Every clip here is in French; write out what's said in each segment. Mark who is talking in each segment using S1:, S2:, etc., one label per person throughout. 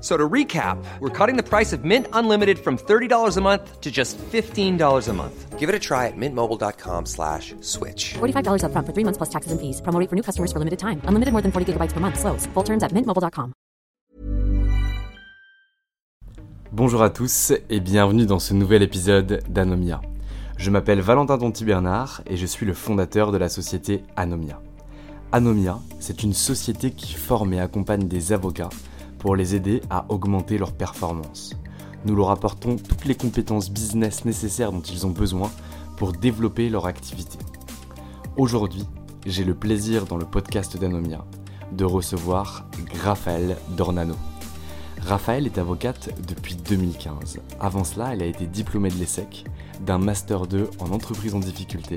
S1: So to recap, we're cutting the price of Mint Unlimited from $30 a month to just $15 a month. Give it a try at mintmobile.com slash switch.
S2: $45 upfront for three months plus taxes and fees. Promo rate for new customers for limited time. Unlimited more than 40 gigabytes per month. Slows. Full terms at mintmobile.com.
S3: Bonjour à tous et bienvenue dans ce nouvel épisode d'Anomia. Je m'appelle Valentin Tonti Bernard et je suis le fondateur de la société Anomia. Anomia, c'est une société qui forme et accompagne des avocats pour les aider à augmenter leurs performances. Nous leur apportons toutes les compétences business nécessaires dont ils ont besoin pour développer leur activité. Aujourd'hui, j'ai le plaisir dans le podcast d'Anomia de recevoir Raphaël Dornano. Raphaël est avocate depuis 2015. Avant cela, elle a été diplômée de l'ESSEC, d'un Master 2 en entreprise en difficulté,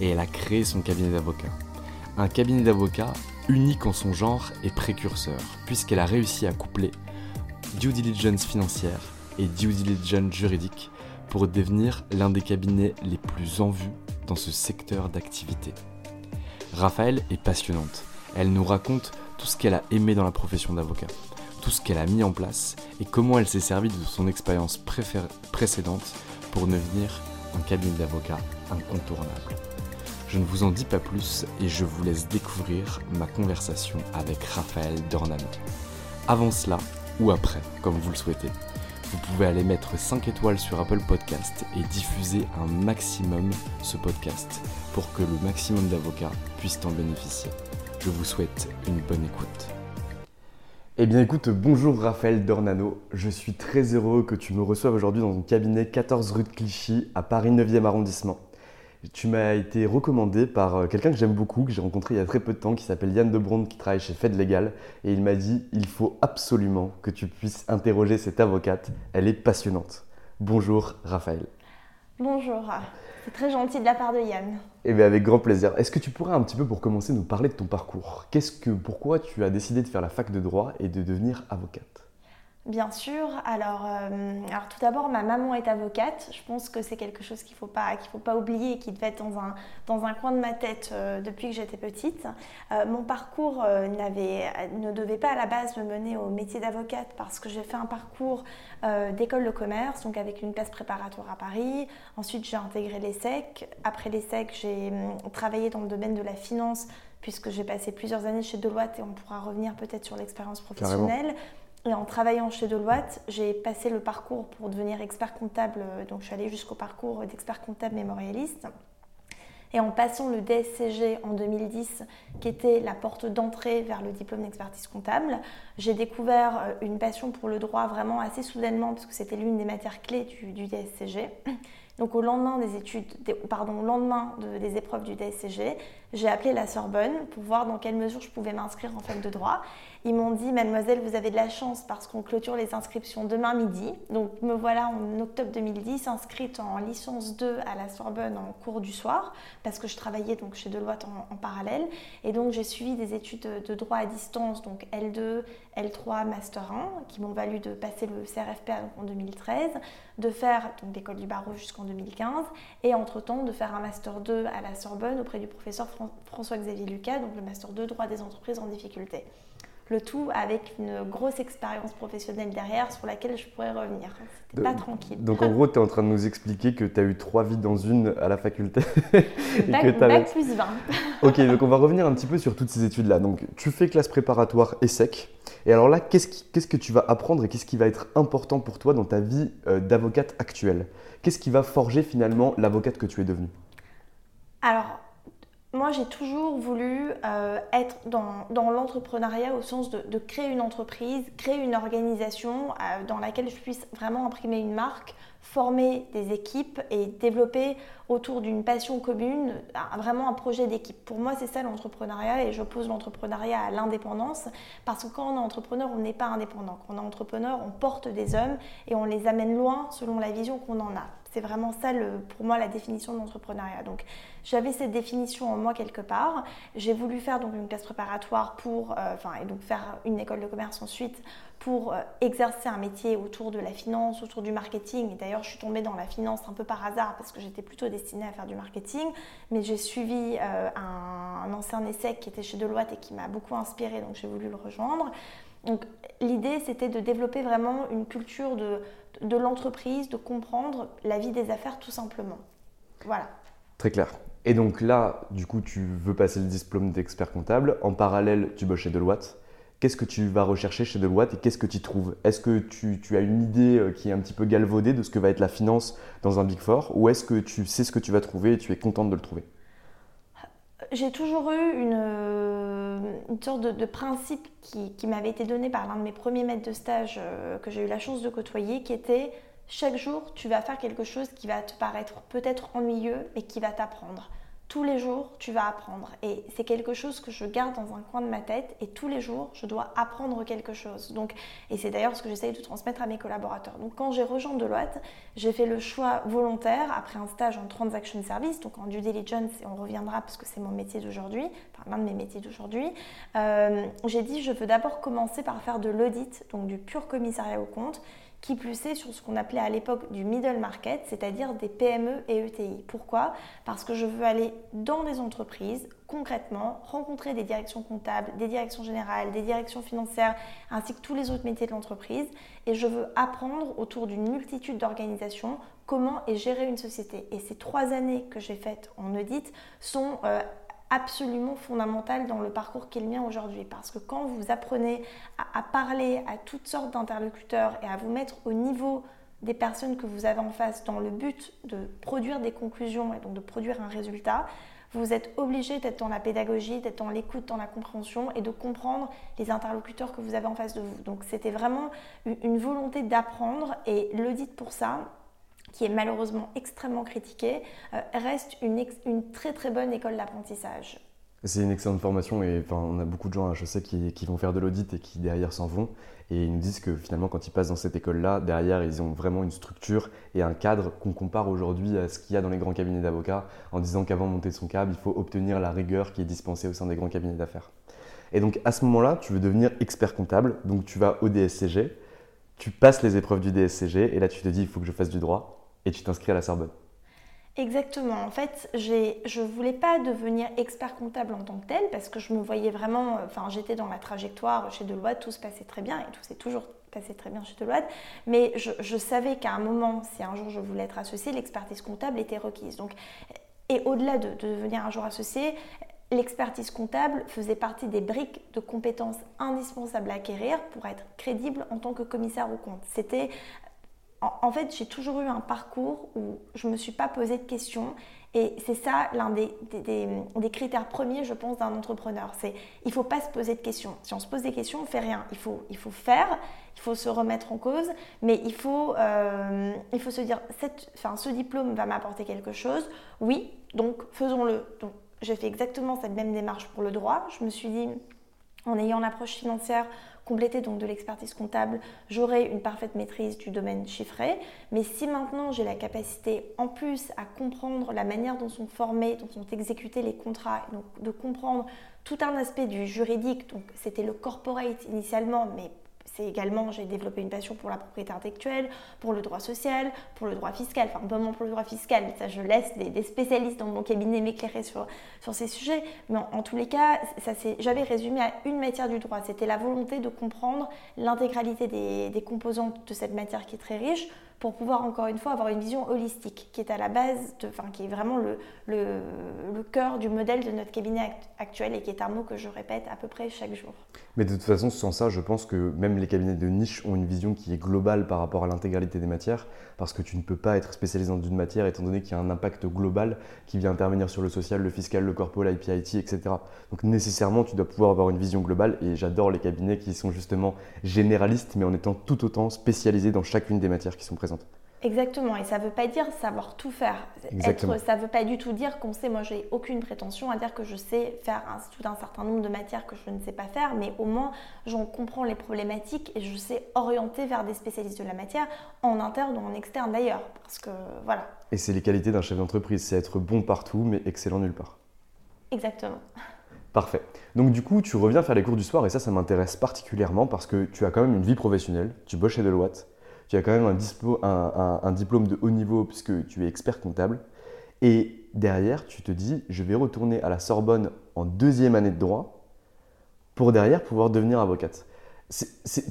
S3: et elle a créé son cabinet d'avocat. Un cabinet d'avocat unique en son genre et précurseur, puisqu'elle a réussi à coupler due diligence financière et due diligence juridique pour devenir l'un des cabinets les plus en vue dans ce secteur d'activité. Raphaël est passionnante. Elle nous raconte tout ce qu'elle a aimé dans la profession d'avocat, tout ce qu'elle a mis en place et comment elle s'est servie de son expérience précédente pour devenir un cabinet d'avocat incontournable. Je ne vous en dis pas plus et je vous laisse découvrir ma conversation avec Raphaël Dornano. Avant cela, ou après, comme vous le souhaitez, vous pouvez aller mettre 5 étoiles sur Apple Podcast et diffuser un maximum ce podcast pour que le maximum d'avocats puissent en bénéficier. Je vous souhaite une bonne écoute. Eh bien écoute, bonjour Raphaël Dornano, je suis très heureux que tu me reçoives aujourd'hui dans ton cabinet 14 rue de Clichy à Paris 9e arrondissement. Tu m'as été recommandé par euh, quelqu'un que j'aime beaucoup, que j'ai rencontré il y a très peu de temps, qui s'appelle Yann Debronde, qui travaille chez Fed Legal, et il m'a dit il faut absolument que tu puisses interroger cette avocate, elle est passionnante. Bonjour Raphaël.
S4: Bonjour, c'est très gentil de la part de Yann.
S3: Eh bien avec grand plaisir. Est-ce que tu pourrais un petit peu pour commencer nous parler de ton parcours? Qu'est-ce que, pourquoi tu as décidé de faire la fac de droit et de devenir avocate?
S4: Bien sûr, alors, euh, alors tout d'abord, ma maman est avocate. Je pense que c'est quelque chose qu'il ne faut, pas- qu'il faut pas oublier et qui devait être dans un, dans un coin de ma tête euh, depuis que j'étais petite. Euh, mon parcours ne devait pas à la base me mener au métier d'avocate parce que j'ai fait un parcours d'école de commerce, donc avec une classe préparatoire à Paris. Ensuite, j'ai intégré l'ESSEC. Après l'ESSEC, j'ai hum, travaillé dans le domaine de la finance puisque j'ai passé plusieurs années chez Deloitte et on pourra revenir peut-être sur l'expérience
S3: Carrément.
S4: Et en travaillant chez Deloitte, j'ai passé le parcours pour devenir expert comptable. euh, Donc, je suis allée jusqu'au parcours d'expert comptable mémorialiste. Et en passant le DSCG en 2010, qui était la porte d'entrée vers le diplôme d'expertise comptable, j'ai découvert euh, une passion pour le droit vraiment assez soudainement, parce que c'était l'une des matières clés du, DSCG. Donc au lendemain des épreuves du DSCG, j'ai appelé la Sorbonne pour voir dans quelle mesure je pouvais m'inscrire en fac de droit. Ils m'ont dit, mademoiselle, vous avez de la chance parce qu'on clôture les inscriptions demain midi. Donc me voilà en octobre 2010 inscrite en licence 2 à la Sorbonne en cours du soir parce que je travaillais donc chez Deloitte en, parallèle. Et donc j'ai suivi des études de, droit à distance, donc L2, L3, Master 1, qui m'ont valu de passer le CRFPA en 2013, de faire l'école du barreau jusqu'en 2015 et entre-temps de faire un Master 2 à la Sorbonne auprès du professeur Fran- François-Xavier Lucas, donc le Master 2 droit des entreprises en difficulté. le tout avec une grosse expérience professionnelle derrière sur laquelle je pourrais revenir. C'était pas tranquille.
S3: Donc en gros, tu es en train de nous expliquer que tu as eu trois vies dans une à la faculté.
S4: bac, bac plus 20.
S3: ok, donc on va revenir un petit peu sur toutes ces études-là. Donc tu fais classe préparatoire et sec. Et alors là, qu'est-ce, que tu vas apprendre et qu'est-ce qui va être important pour toi dans ta vie euh, d'avocate actuelle? Qu'est-ce qui va forger finalement l'avocate que tu es devenue?
S4: Alors, moi, j'ai toujours voulu euh, être dans, l'entrepreneuriat au sens de, créer une entreprise, créer une organisation euh, dans laquelle je puisse vraiment imprimer une marque, former des équipes et développer autour d'une passion commune vraiment un projet d'équipe. Pour moi, c'est ça l'entrepreneuriat et j'oppose l'entrepreneuriat à l'indépendance parce que quand on est entrepreneur, on n'est pas indépendant. Quand on est entrepreneur, on porte des hommes et on les amène loin selon la vision qu'on en a. C'est vraiment ça, pour moi, la définition de l'entrepreneuriat. Donc, j'avais cette définition en moi quelque part. J'ai voulu faire donc une classe préparatoire pour, euh, et donc faire une école de commerce ensuite pour euh, exercer un métier autour de la finance, autour du marketing. Et d'ailleurs, je suis tombée dans la finance un peu par hasard parce que j'étais plutôt destinée à faire du marketing. Mais j'ai suivi euh, un, un, ancien essai qui était chez Deloitte et qui m'a beaucoup inspirée, donc j'ai voulu le rejoindre. Donc, l'idée, c'était de développer vraiment une culture de de l'entreprise, de comprendre la vie des affaires tout simplement. Voilà.
S3: Très clair. Et donc là, du coup, tu veux passer le diplôme d'expert comptable. En parallèle, tu bosses chez Deloitte. Qu'est-ce que tu vas rechercher chez Deloitte et qu'est-ce que tu trouves? Est-ce que tu, as une idée euh, qui est un petit peu galvaudée de ce que va être la finance dans un Big Four? Ou est-ce que tu sais ce que tu vas trouver et tu es contente de le trouver?
S4: J'ai toujours eu une, euh, sorte de, principe qui, m'avait été donné par l'un de mes premiers maîtres de stage euh, que j'ai eu la chance de côtoyer, qui était chaque jour, tu vas faire quelque chose qui va te paraître peut-être ennuyeux, mais qui va t'apprendre tous les jours, tu vas apprendre. Et c'est quelque chose que je garde dans un coin de ma tête. Et tous les jours, je dois apprendre quelque chose. Donc, et c'est d'ailleurs ce que j'essaye de transmettre à mes collaborateurs. Donc, quand j'ai rejoint Deloitte, j'ai fait le choix volontaire, après un stage en transaction service, donc en due diligence, et on reviendra parce que c'est mon métier d'aujourd'hui, enfin l'un de mes métiers d'aujourd'hui, euh, j'ai dit je veux d'abord commencer par faire de l'audit, donc du pur commissariat au compte qui plus est sur ce qu'on appelait à l'époque du middle market, c'est-à-dire des PME et ETI. Pourquoi? Parce que je veux aller dans des entreprises, concrètement, rencontrer des directions comptables, des directions générales, des directions financières, ainsi que tous les autres métiers de l'entreprise, et je veux apprendre autour d'une multitude d'organisations comment est gérée une société. Et ces trois années que j'ai faites en audit sont euh, absolument fondamentale dans le parcours qui est le aujourd'hui. Parce que quand vous apprenez à, parler à toutes sortes d'interlocuteurs et à vous mettre au niveau des personnes que vous avez en face dans le but de produire des conclusions et donc de produire un résultat, vous êtes obligé d'être dans la pédagogie, d'être dans l'écoute, dans la compréhension et de comprendre les interlocuteurs que vous avez en face de vous. Donc c'était vraiment une volonté d'apprendre et l'audit pour ça, qui est malheureusement extrêmement critiquée, euh, reste une, très très bonne école d'apprentissage.
S3: C'est une excellente formation et on a beaucoup de gens, je sais, qui, qui vont faire de l'audit et qui derrière s'en vont. Et ils nous disent que finalement, quand ils passent dans cette école-là, derrière, ils ont vraiment une structure et un cadre qu'on compare aujourd'hui à ce qu'il y a dans les grands cabinets d'avocats, en disant qu'avant de monter son câble, il faut obtenir la rigueur qui est dispensée au sein des grands cabinets d'affaires. Et donc à ce moment-là, tu veux devenir expert comptable, donc tu vas au DSCG, tu passes les épreuves du DSCG et là tu te dis il faut que je fasse du droit et tu t'inscris à la Sorbonne.
S4: Exactement. En fait, je ne voulais pas devenir expert comptable en tant que tel parce que je me voyais vraiment, enfin j'étais dans la trajectoire chez Deloitte, tout se passait très bien et tout s'est toujours passé très bien chez Deloitte, mais je, savais qu'à un moment, si un jour je voulais être associée, l'expertise comptable était requise. Donc, et au-delà de, de devenir un jour associé, l'expertise comptable faisait partie des briques de compétences indispensables à acquérir pour être crédible en tant que commissaire au compte. C'était en, fait, j'ai toujours eu un parcours où je ne me suis pas posé de questions. Et c'est ça l'un des, critères premiers, je pense, d'un entrepreneur. C'est il ne faut pas se poser de questions. Si on se pose des questions, on ne fait rien. Il faut, il faut faire, il faut se remettre en cause, mais il faut, euh, il faut se dire ce diplôme va m'apporter quelque chose. Oui, donc faisons-le. Donc j'ai fait exactement cette même démarche pour le droit. Je me suis dit, en ayant l'approche financière, compléter donc de l'expertise comptable, j'aurai une parfaite maîtrise du domaine chiffré. Mais si maintenant j'ai la capacité en plus à comprendre la manière dont sont formés, dont sont exécutés les contrats, donc de comprendre tout un aspect du juridique, donc c'était le corporate initialement, mais c'est également, j'ai développé une passion pour la propriété intellectuelle, pour le droit social, pour le droit fiscal, enfin pas pour le droit fiscal, ça je laisse des, spécialistes dans mon cabinet m'éclairer sur, ces sujets, mais en, tous les cas, j'avais résumé à une matière du droit, c'était la volonté de comprendre l'intégralité des, des composantes de cette matière qui est très riche, pour pouvoir encore une fois avoir une vision holistique qui est à la base, enfin qui est vraiment le, cœur du modèle de notre cabinet actuel et qui est un mot que je répète à peu près chaque jour.
S3: Mais de toute façon, sans ça, je pense que même les cabinets de niche ont une vision qui est globale par rapport à l'intégralité des matières, parce que tu ne peux pas être spécialisé dans une matière étant donné qu'il y a un impact global qui vient intervenir sur le social, le fiscal, le corpo, l'IPIT, etc. Donc nécessairement, tu dois pouvoir avoir une vision globale et j'adore les cabinets qui sont justement généralistes mais en étant tout autant spécialisés dans chacune des matières qui sont présentes.
S4: Exactement, et ça ne veut pas dire savoir tout faire. Être, ça ne veut pas du tout dire qu'on sait, moi j'ai aucune prétention à dire que je sais faire un, tout un certain nombre de matières que je ne sais pas faire, mais au moins j'en comprends les problématiques et je sais orienter vers des spécialistes de la matière, en interne ou en externe d'ailleurs. Parce que voilà.
S3: Et c'est les qualités d'un chef d'entreprise, c'est être bon partout mais excellent nulle part.
S4: Exactement.
S3: Parfait. Donc du coup, tu reviens faire les cours du soir et ça, ça m'intéresse particulièrement parce que tu as quand même une vie professionnelle, tu bosses chez Deloitte, tu as quand même un, diplôme de haut niveau puisque tu es expert comptable. Et derrière, tu te dis, je vais retourner à la Sorbonne en deuxième année de droit pour derrière pouvoir devenir avocate.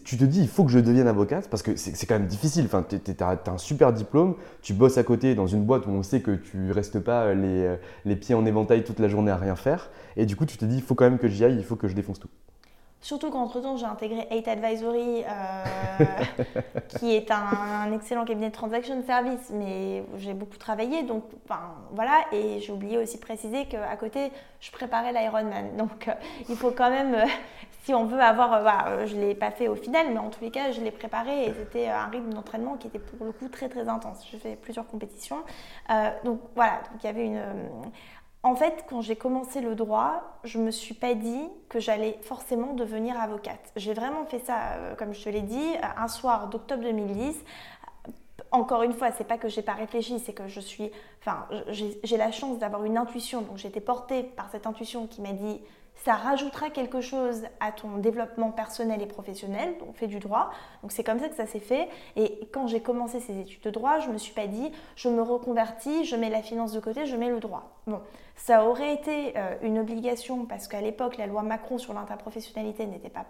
S3: tu te dis, il faut que je devienne avocate parce que c'est quand même difficile. Enfin, tu as, un super diplôme, tu bosses à côté dans une boîte où on sait que tu restes pas les, les pieds en éventail toute la journée à rien faire. Et du coup, tu te dis, il faut quand même que j'y aille, il faut que je défonce tout.
S4: Surtout qu'entre-temps, j'ai intégré 8 Advisory, euh, qui est un, excellent cabinet de transaction service, mais j'ai beaucoup travaillé, donc voilà. Et j'ai oublié aussi de préciser qu'à côté, je préparais l'Ironman. Donc euh, il faut quand même, euh, si on veut avoir, bah, je ne l'ai pas fait au final, mais en tous les cas, je l'ai préparé et c'était un rythme d'entraînement qui était pour le coup très très intense. J'ai fait plusieurs compétitions. donc voilà, donc il y avait une en fait, quand j'ai commencé le droit, je ne me suis pas dit que j'allais forcément devenir avocate. J'ai vraiment fait ça, euh, comme je te l'ai dit, un soir d'octobre 2010. Encore une fois, c'est pas que j'ai pas réfléchi, c'est que je suis, j'ai la chance d'avoir une intuition. Donc, j'étais portée par cette intuition qui m'a dit ça rajoutera quelque chose à ton développement personnel et professionnel, donc fais du droit. Donc c'est comme ça que ça s'est fait. Et quand j'ai commencé ces études de droit, je ne me suis pas dit, je me reconvertis, je mets la finance de côté, je mets le droit. Bon, ça aurait été euh, une obligation parce qu'à l'époque, la loi Macron sur l'interprofessionnalité n'était pas,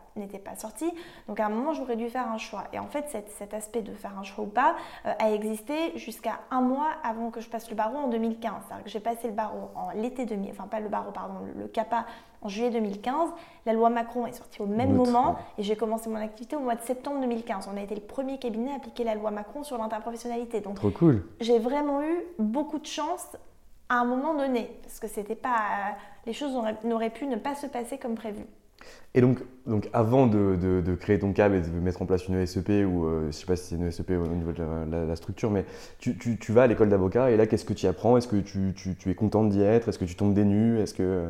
S4: pas sortie. Donc à un moment, j'aurais dû faire un choix. Et en fait, cet, aspect de faire un choix ou pas euh, a existé jusqu'à un mois avant que je passe le barreau en 2015. C'est-à-dire que j'ai passé le barreau en l'été 2000, enfin pas le barreau, pardon, le CAPA en juillet 2015. La loi Macron est sortie au même moment et j'ai commencé mon activité au mois de septembre 2015. On a été le premier cabinet à appliquer la loi Macron sur l'interprofessionnalité.
S3: Donc, Trop cool.
S4: J'ai vraiment eu beaucoup de chance à un moment donné parce que c'était pas les choses n'auraient pu ne pas se passer comme prévu.
S3: Et donc, donc avant de, de, créer ton CAB et de mettre en place une ESEP, ou euh, je ne sais pas si c'est une ESEP au niveau de la, structure, mais tu, tu, tu vas à l'école d'avocat et là, qu'est-ce que tu apprends? Est-ce que tu, tu, es contente d'y être? Est-ce que tu tombes des nues? Est-ce que...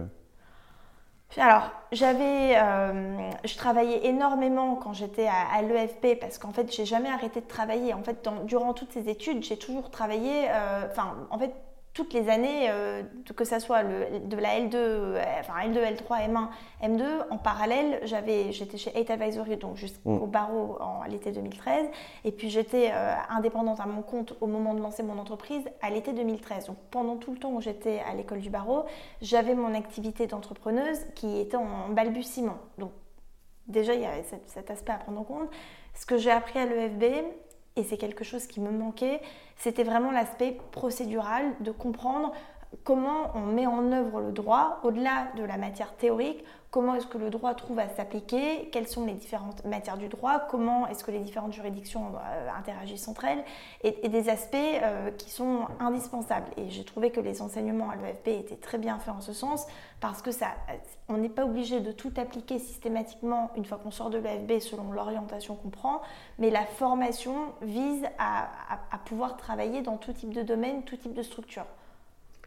S4: Alors, j'avais, euh, je travaillais énormément quand j'étais à, l'EFP parce qu'en fait, j'ai jamais arrêté de travailler. En fait, durant toutes ces études, j'ai toujours travaillé. Euh, enfin, en fait, toutes les années, euh, que ce soit le, de la L2, euh, enfin L2, L3, M1, M2, en parallèle, j'avais, j'étais chez 8 Advisory, donc jusqu'au mm. barreau en l'été 2013, et puis j'étais euh, indépendante à mon compte au moment de lancer mon entreprise à l'été 2013. Donc pendant tout le temps où j'étais à l'école du barreau, j'avais mon activité d'entrepreneuse qui était en balbutiement. Donc déjà, il y a cet aspect à prendre en compte. Ce que j'ai appris à l'EFB, et c'est quelque chose qui me manquait, c'était vraiment l'aspect procédural de comprendre comment on met en œuvre le droit au-delà de la matière théorique, comment est-ce que le droit trouve à s'appliquer, quelles sont les différentes matières du droit, comment est-ce que les différentes juridictions euh, interagissent entre elles, et, des aspects euh, qui sont indispensables. Et j'ai trouvé que les enseignements à l'EFP étaient très bien faits en ce sens, parce que ça, on n'est pas obligé de tout appliquer systématiquement une fois qu'on sort de l'EFB selon l'orientation qu'on prend, mais la formation vise à pouvoir travailler dans tout type de domaine, tout type de structure.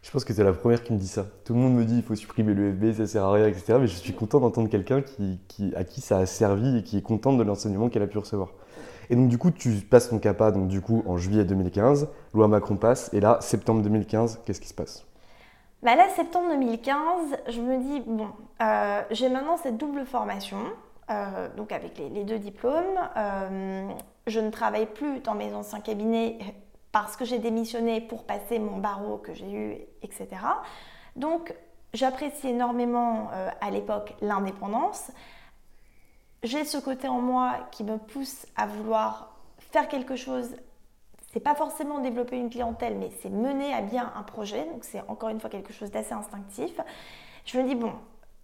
S3: Je pense que c'est la première qui me dit ça. Tout le monde me dit il faut supprimer l'EFB, ça sert à rien, etc. Mais je suis content d'entendre quelqu'un qui, à qui ça a servi et qui est content de l'enseignement qu'elle a pu recevoir. Et donc du coup, tu passes ton CAPA donc, du coup, en juillet 2015, loi Macron passe, et là, septembre 2015, qu'est-ce qui se passe?
S4: Bah Là, septembre 2015, je me dis, bon, euh, j'ai maintenant cette double formation donc avec les, deux diplômes. je ne travaille plus dans mes anciens cabinets parce que j'ai démissionné pour passer mon barreau que j'ai eu, etc. Donc j'apprécie énormément à l'époque l'indépendance. J'ai ce côté en moi qui me pousse à vouloir faire quelque chose c'est pas forcément développer une clientèle, mais c'est mener à bien un projet. Donc c'est encore une fois quelque chose d'assez instinctif. Je me dis, bon,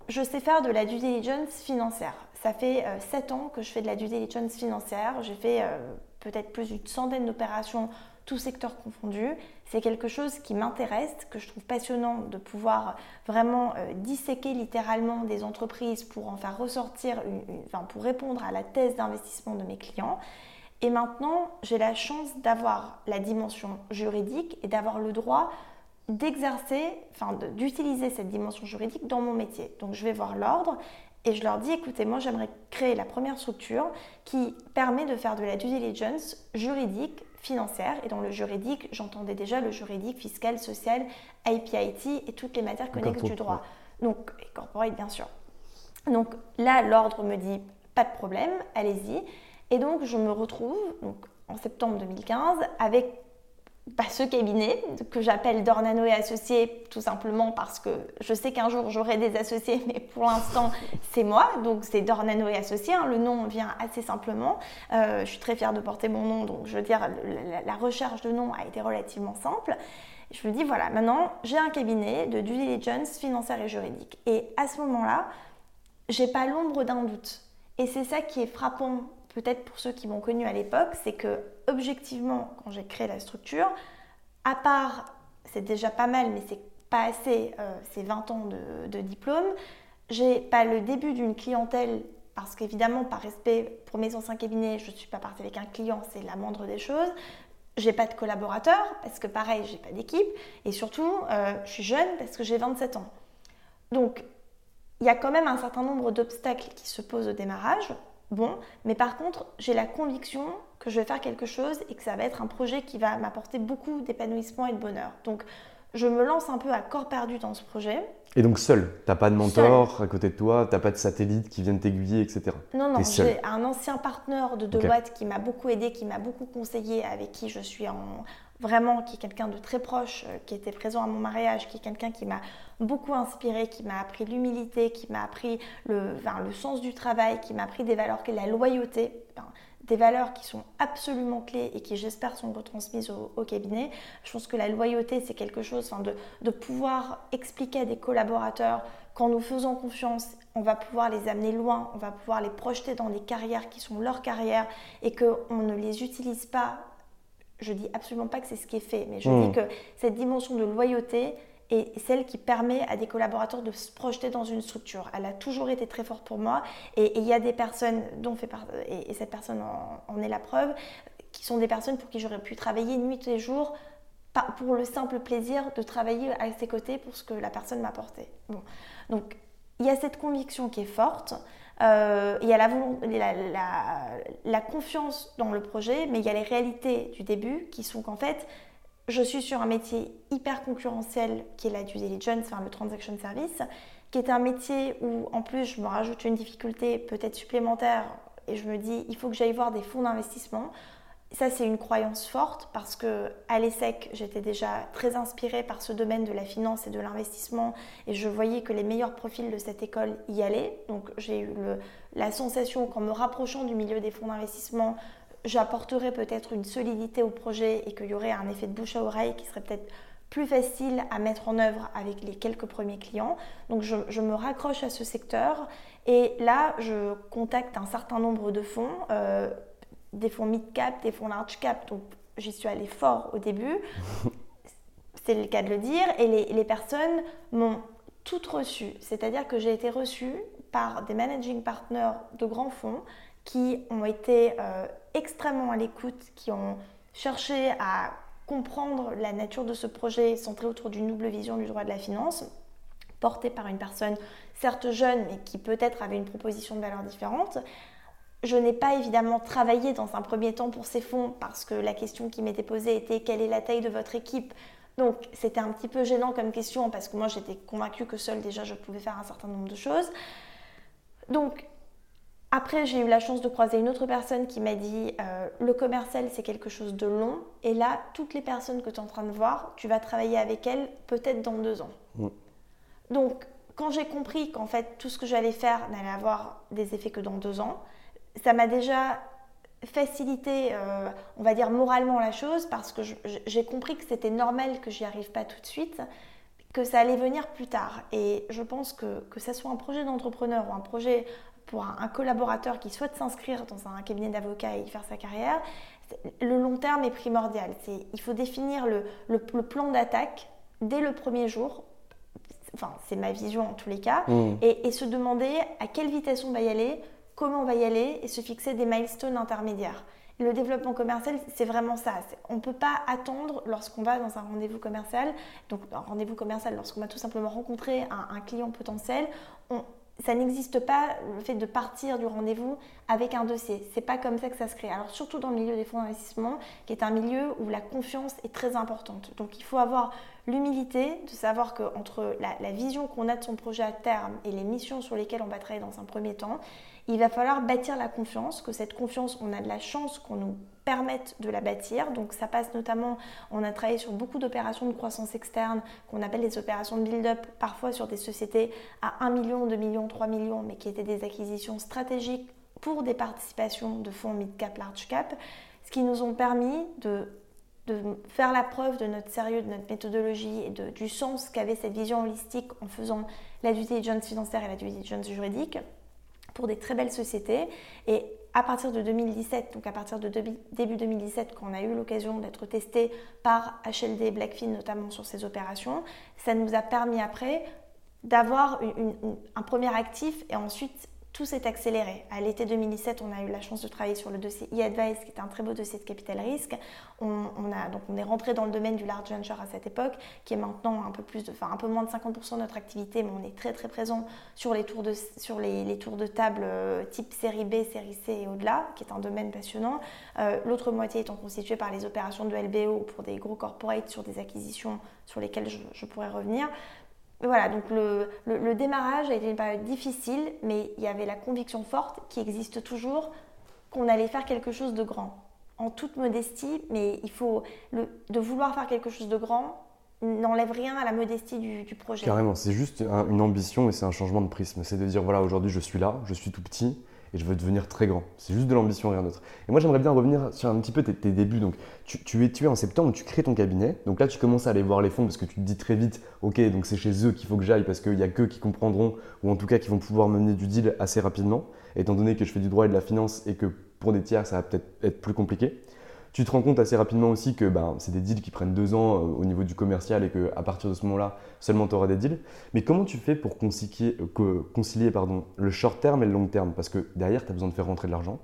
S4: je sais faire de la due diligence financière. Ça fait euh, 7 ans que je fais de la due diligence financière. J'ai fait euh, peut-être plus d'une centaine d'opérations, tous secteurs confondus. C'est quelque chose qui m'intéresse, que je trouve passionnant de pouvoir vraiment euh, disséquer littéralement des entreprises pour en faire ressortir, enfin, pour répondre à la thèse d'investissement de mes clients. Et maintenant, j'ai la chance d'avoir la dimension juridique et d'avoir le droit d'exercer, enfin d'utiliser cette dimension juridique dans mon métier. Donc je vais voir l'ordre et je leur dis, écoutez, moi j'aimerais créer la première structure qui permet de faire de la due diligence juridique, financière. Et dans le juridique, j'entendais déjà le juridique, fiscal, social, IPIT et toutes les matières connexes du droit. Donc, et corporate bien sûr. Donc là, l'ordre me dit, pas de problème, allez-y. Et donc, je me retrouve donc, en septembre 2015 avec bah, ce cabinet que j'appelle Dornano et Associés, tout simplement parce que je sais qu'un jour j'aurai des associés, mais pour l'instant c'est moi, donc c'est Dornano et Associés. Hein. le nom vient assez simplement. Euh, je suis très fière de porter mon nom, donc je veux dire, la, recherche de nom a été relativement simple. Je me dis, voilà, maintenant j'ai un cabinet de due diligence financière et juridique. Et à ce moment-là, j'ai pas l'ombre d'un doute. Et c'est ça qui est frappant peut-être pour ceux qui m'ont connu à l'époque, c'est que objectivement, quand j'ai créé la structure, à part, c'est déjà pas mal, mais c'est pas assez, euh, c'est 20 ans de, de diplôme, j'ai pas le début d'une clientèle parce qu'évidemment, par respect pour mes anciens cabinets, je ne suis pas partie avec un client, c'est la moindre des choses. J'ai pas de collaborateurs parce que pareil, j'ai pas d'équipe. Et surtout, euh, je suis jeune parce que j'ai 27 ans. Donc, il y a quand même un certain nombre d'obstacles qui se posent au démarrage bon, mais par contre, j'ai la conviction que je vais faire quelque chose et que ça va être un projet qui va m'apporter beaucoup d'épanouissement et de bonheur. Donc, je me lance un peu à corps perdu dans ce projet.
S3: Et donc seul, t'as pas de mentor à côté de toi, t'as pas de satellite qui viennent t'aiguiller, etc.
S4: Non, non, j'ai un ancien partenaire de Deloitte qui m'a beaucoup aidé, qui m'a beaucoup conseillé, avec qui je suis en, vraiment, qui est quelqu'un de très proche, euh, qui était présent à mon mariage, qui est quelqu'un qui m'a beaucoup inspiré, qui m'a appris l'humilité, qui m'a appris le, le sens du travail, qui m'a appris des valeurs que la loyauté, des valeurs qui sont absolument clés et qui j'espère sont retransmises au, cabinet. Je pense que la loyauté, c'est quelque chose de, de pouvoir expliquer à des collaborateurs qu'en nous faisant confiance, on va pouvoir les amener loin, on va pouvoir les projeter dans des carrières qui sont leurs carrières et qu'on ne les utilise pas je dis absolument pas que c'est ce qui est fait, mais je dis hmm. que cette dimension de loyauté est celle qui permet à des collaborateurs de se projeter dans une structure. Elle a toujours été très forte pour moi et il y a des personnes dont fait et, cette personne en, est la preuve, qui sont des personnes pour qui j'aurais pu travailler nuit et jour pour le simple plaisir de travailler à ses côtés pour ce que la personne m'apportait. Bon. Donc il y a cette conviction qui est forte. Euh, il y a la, confiance dans le projet, mais il y a les réalités du début qui sont qu'en fait, je suis sur un métier hyper concurrentiel qui est la due diligence, enfin le transaction service, qui est un métier où en plus je me rajoute une difficulté peut-être supplémentaire et je me dis il faut que j'aille voir des fonds d'investissement. Ça, c'est une croyance forte parce que à l'ESSEC, j'étais déjà très inspirée par ce domaine de la finance et de l'investissement et je voyais que les meilleurs profils de cette école y allaient. Donc, j'ai eu la sensation qu'en me rapprochant du milieu des fonds d'investissement, j'apporterais peut-être une solidité au projet et qu'il y aurait un effet de bouche à oreille qui serait peut-être plus facile à mettre en œuvre avec les quelques premiers clients. Donc je, me raccroche à ce secteur et là je contacte un certain nombre de fonds. Euh, des fonds mid-cap, des fonds large-cap. Donc j'y suis allée fort au début. C'est le cas de le dire. Et les, personnes m'ont toutes reçues. C'est-à-dire que j'ai été reçue par des managing partners de grands fonds qui ont été euh, extrêmement à l'écoute, qui ont cherché à comprendre la nature de ce projet centré autour d'une double vision du droit de la finance, porté par une personne certes jeune, mais qui peut-être avait une proposition de valeur différente, je n'ai pas évidemment travaillé dans un premier temps pour ces fonds parce que la question qui m'était posée était quelle est la taille de votre équipe? Donc c'était un petit peu gênant comme question parce que moi j'étais convaincue que seule déjà je pouvais faire un certain nombre de choses. Donc Après, j'ai eu la chance de croiser une autre personne qui m'a dit euh, le commercial, c'est quelque chose de long. Et là, toutes les personnes que tu es en train de voir, tu vas travailler avec elles peut-être dans deux ans. Mm. Donc, quand j'ai compris qu'en fait, tout ce que j'allais faire n'allait avoir des effets que dans deux ans, ça m'a déjà facilité, euh, on va dire moralement la chose, parce que j'ai compris que c'était normal que j'y arrive pas tout de suite, que ça allait venir plus tard. Et je pense que que ce soit un projet d'entrepreneur ou un projet pour un, collaborateur qui souhaite s'inscrire dans un cabinet d'avocat et y faire sa carrière, le long terme est primordial. il faut définir le, plan d'attaque dès le premier jour. Enfin, c'est ma vision en tous les cas. Mmh. Et, se demander à quelle vitesse on va y aller, comment on va y aller et se fixer des milestones intermédiaires. Le développement commercial, c'est vraiment ça. On ne peut pas attendre lorsqu'on va dans un rendez-vous commercial, donc un rendez-vous commercial, lorsqu'on va tout simplement rencontrer un, un client potentiel, on, ça n'existe pas le fait de partir du rendez-vous avec un dossier. C'est pas comme ça que ça se crée. Alors surtout dans le milieu des fonds d'investissement, qui est un milieu où la confiance est très importante. Donc il faut avoir l'humilité de savoir que entre la, la vision qu'on a de son projet à terme et les missions sur lesquelles on va travailler dans un premier temps, il va falloir bâtir la confiance, que cette confiance, on a de la chance qu'on nous permette de la bâtir. Donc ça passe notamment, on a travaillé sur beaucoup d'opérations de croissance externe qu'on appelle les opérations de build-up, parfois sur des sociétés à 1 million, 2 millions, 3 millions, mais qui étaient des acquisitions stratégiques pour des participations de fonds mid-cap, large-cap, ce qui nous ont permis de faire la preuve de notre sérieux, de notre méthodologie et du sens qu'avait cette vision holistique en faisant la due diligence financière et la due diligence juridique pour des très belles sociétés. Et à partir de 2017, donc à partir de début 2017, quand on a eu l'occasion d'être testé par HLD Blackfin notamment sur ces opérations, ça nous a permis après d'avoir un premier actif et ensuite tout s'est accéléré. À l'été 2017, on a eu la chance de travailler sur le dossier e-Advice, qui est un très beau dossier de capital risque. On, donc on est rentré dans le domaine du large venture à cette époque, qui est maintenant un peu, plus enfin, un moins de 50% de notre activité, mais on est très présent sur les tours de, table euh, type série B, série C et au-delà, qui est un domaine passionnant. Euh, l'autre moitié étant constituée par les opérations de LBO pour des gros corporates sur des acquisitions sur lesquelles je pourrais revenir voilà, donc le, démarrage a été une période difficile, mais il y avait la conviction forte qui existe toujours qu'on allait faire quelque chose de grand. En toute modestie, mais il faut de vouloir faire quelque chose de grand n'enlève rien à la modestie du, projet.
S3: Carrément, c'est juste une ambition et c'est un changement de prisme. C'est de dire voilà, aujourd'hui je suis là, je suis tout petit, et je veux devenir très grand. C'est juste de l'ambition, rien d'autre. Et moi, j'aimerais bien revenir sur un petit peu tes, débuts. Donc, tu, es tué en septembre, tu crées ton cabinet. Donc là, tu commences à aller voir les fonds parce que tu te dis très vite, ok, donc c'est chez eux qu'il faut que j'aille parce qu'il n'y a qu'eux qui comprendront ou en tout cas qui vont pouvoir mener du deal assez rapidement, étant donné que je fais du droit et de la finance et que pour des tiers, ça va peut-être être plus compliqué. Tu te rends compte assez rapidement aussi que ben, c'est des deals qui prennent deux ans euh, au niveau du commercial et qu'à partir de ce moment-là, seulement tu auras des deals. Mais comment tu fais pour concilier, euh, le short terme et le long terme? Parce que derrière, tu as besoin de faire rentrer de l'argent.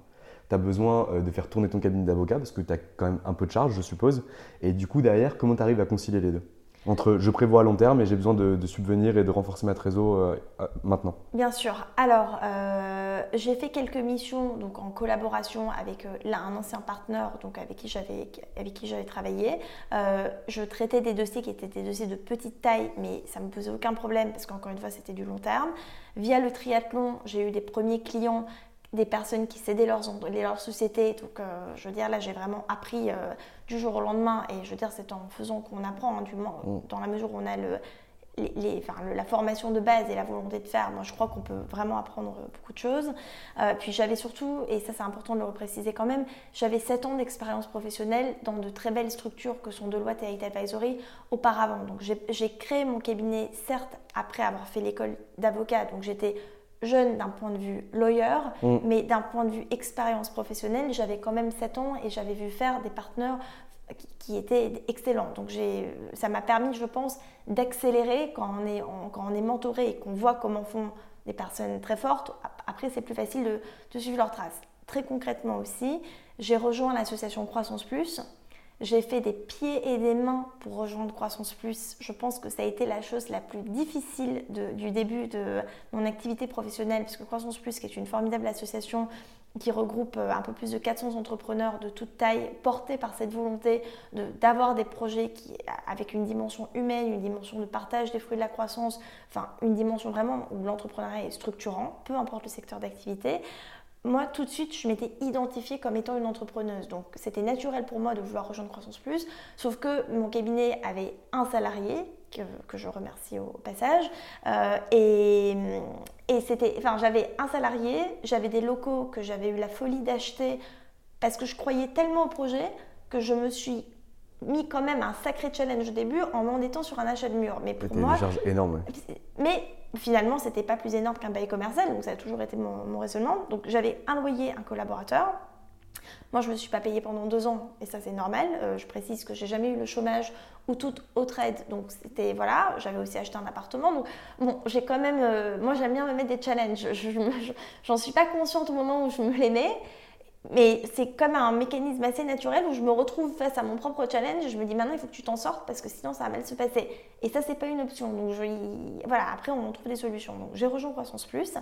S3: Tu as besoin euh, de faire tourner ton cabinet d'avocat parce que tu as quand même un peu de charge, je suppose. Et du coup, derrière, comment tu arrives à concilier les deux? Entre je prévois à long terme et j'ai besoin de, subvenir et de renforcer ma trésor euh, euh, maintenant
S4: Bien sûr. Alors, euh, j'ai fait quelques missions donc, en collaboration avec là, un ancien partenaire donc, avec qui j'avais avec qui j'avais travaillé. je traitais des dossiers qui étaient des dossiers de petite taille, mais ça me posait aucun problème parce qu'encore une fois, c'était du long terme. Via le triathlon, j'ai eu des premiers clients des personnes qui cédaient leurs, leurs sociétés. Donc, euh, je veux dire, là, j'ai vraiment appris euh, du jour au lendemain. Et je veux dire, c'est en faisant qu'on apprend, hein, du, mm. dans la mesure où on a le, les, enfin, la formation de base et la volonté de faire. Moi, je crois qu'on peut vraiment apprendre beaucoup de choses. Euh, puis, j'avais surtout, et ça, c'est important de le repréciser quand même, j'avais 7 ans d'expérience professionnelle dans de très belles structures que sont Deloitte et IT Advisory auparavant. Donc, j'ai créé mon cabinet, certes, après avoir fait l'école d'avocat. Donc, j'étais jeune d'un point de vue lawyer, mm. mais d'un point de vue expérience professionnelle, j'avais quand même 7 ans et j'avais vu faire des partenaires qui, étaient excellents. Donc ça m'a permis, je pense, d'accélérer quand, on est, quand on est mentoré et qu'on voit comment font des personnes très fortes. Après, c'est plus facile de, de suivre leurs traces. Très concrètement aussi, j'ai rejoint l'association Croissance Plus j'ai fait des pieds et des mains pour rejoindre Croissance Plus. Je pense que ça a été la chose la plus difficile du début de mon activité professionnelle, puisque Croissance Plus, qui est une formidable association qui regroupe euh, un peu plus de 400 entrepreneurs de toute taille, portés par cette volonté d'avoir des projets qui, avec une dimension humaine, une dimension de partage des fruits de la croissance, enfin une dimension vraiment où l'entrepreneuriat est structurant, peu importe le secteur d'activité moi, tout de suite, je m'étais identifiée comme étant une entrepreneuse. Donc, c'était naturel pour moi de vouloir rejoindre Croissance Plus. Sauf que mon cabinet avait un salarié, que, je remercie au passage. Euh, et, et c'était, enfin, j'avais un salarié, j'avais des locaux que j'avais eu la folie d'acheter parce que je croyais tellement au projet que je me suis mis quand même un sacré challenge au début en m'endettant sur un achat de mur.
S3: Mais pour moi, une charge énorme.
S4: Mais finalement, c'était pas plus énorme qu'un bail commercial, donc ça a toujours été mon, raisonnement. Donc j'avais un loyer, un collaborateur. Moi, je ne me suis pas payée pendant deux ans, et ça c'est normal. Euh, je précise que j'ai jamais eu le chômage ou toute autre aide. Donc c'était voilà, j'avais aussi acheté un appartement. Donc bon, j'ai quand même, euh, moi j'aime bien me mettre des challenges. Je, j'en suis pas consciente au moment où je me les mets. Mais c'est comme un mécanisme assez naturel où je me retrouve face à mon propre challenge je me dis maintenant il faut que tu t'en sortes parce que sinon ça va mal se passer. Et ça c'est pas une option. Donc je, voilà, après on trouve des solutions. Donc j'ai rejoint Croissance Plus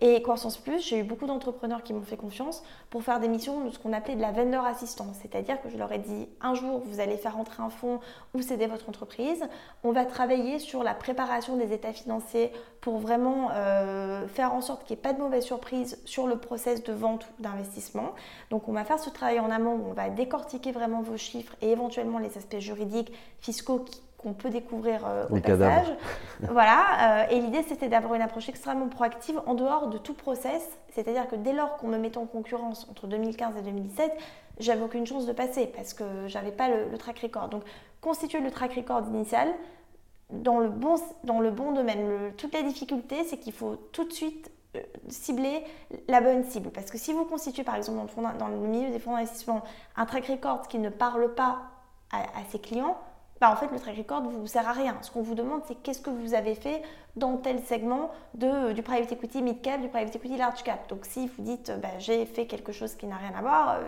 S4: et Croissance Plus, j'ai eu beaucoup d'entrepreneurs qui m'ont fait confiance pour faire des missions de ce qu'on appelait de la vendor assistance. C'est-à-dire que je leur ai dit un jour vous allez faire entrer un fonds ou céder votre entreprise. On va travailler sur la préparation des états financiers pour vraiment euh, faire en sorte qu'il n'y ait pas de mauvaise surprise sur le process de vente ou d'investissement. Donc on va faire ce travail en amont où on va décortiquer vraiment vos chiffres et éventuellement les aspects juridiques, fiscaux qu'on peut découvrir euh, au passage. voilà. Euh, et l'idée, c'était d'avoir une approche extrêmement proactive en dehors de tout process. C'est-à-dire que dès lors qu'on me mettait en concurrence entre 2015 et 2017, j'avais aucune chance de passer parce que j'avais pas le, track record. Donc, constituer le track record initial dans le bon, dans le bon domaine. toute la difficulté, c'est qu'il faut tout de suite cibler la bonne cible. Parce que si vous constituez par exemple dans le, milieu des fonds d'investissement un track record qui ne parle pas à, ses clients, bah en fait le track record ne vous sert à rien. Ce qu'on vous demande c'est qu'est-ce que vous avez fait dans tel segment de, du private equity mid cap, du private equity large cap. Donc si vous dites bah, j'ai fait quelque chose qui n'a rien à voir, euh,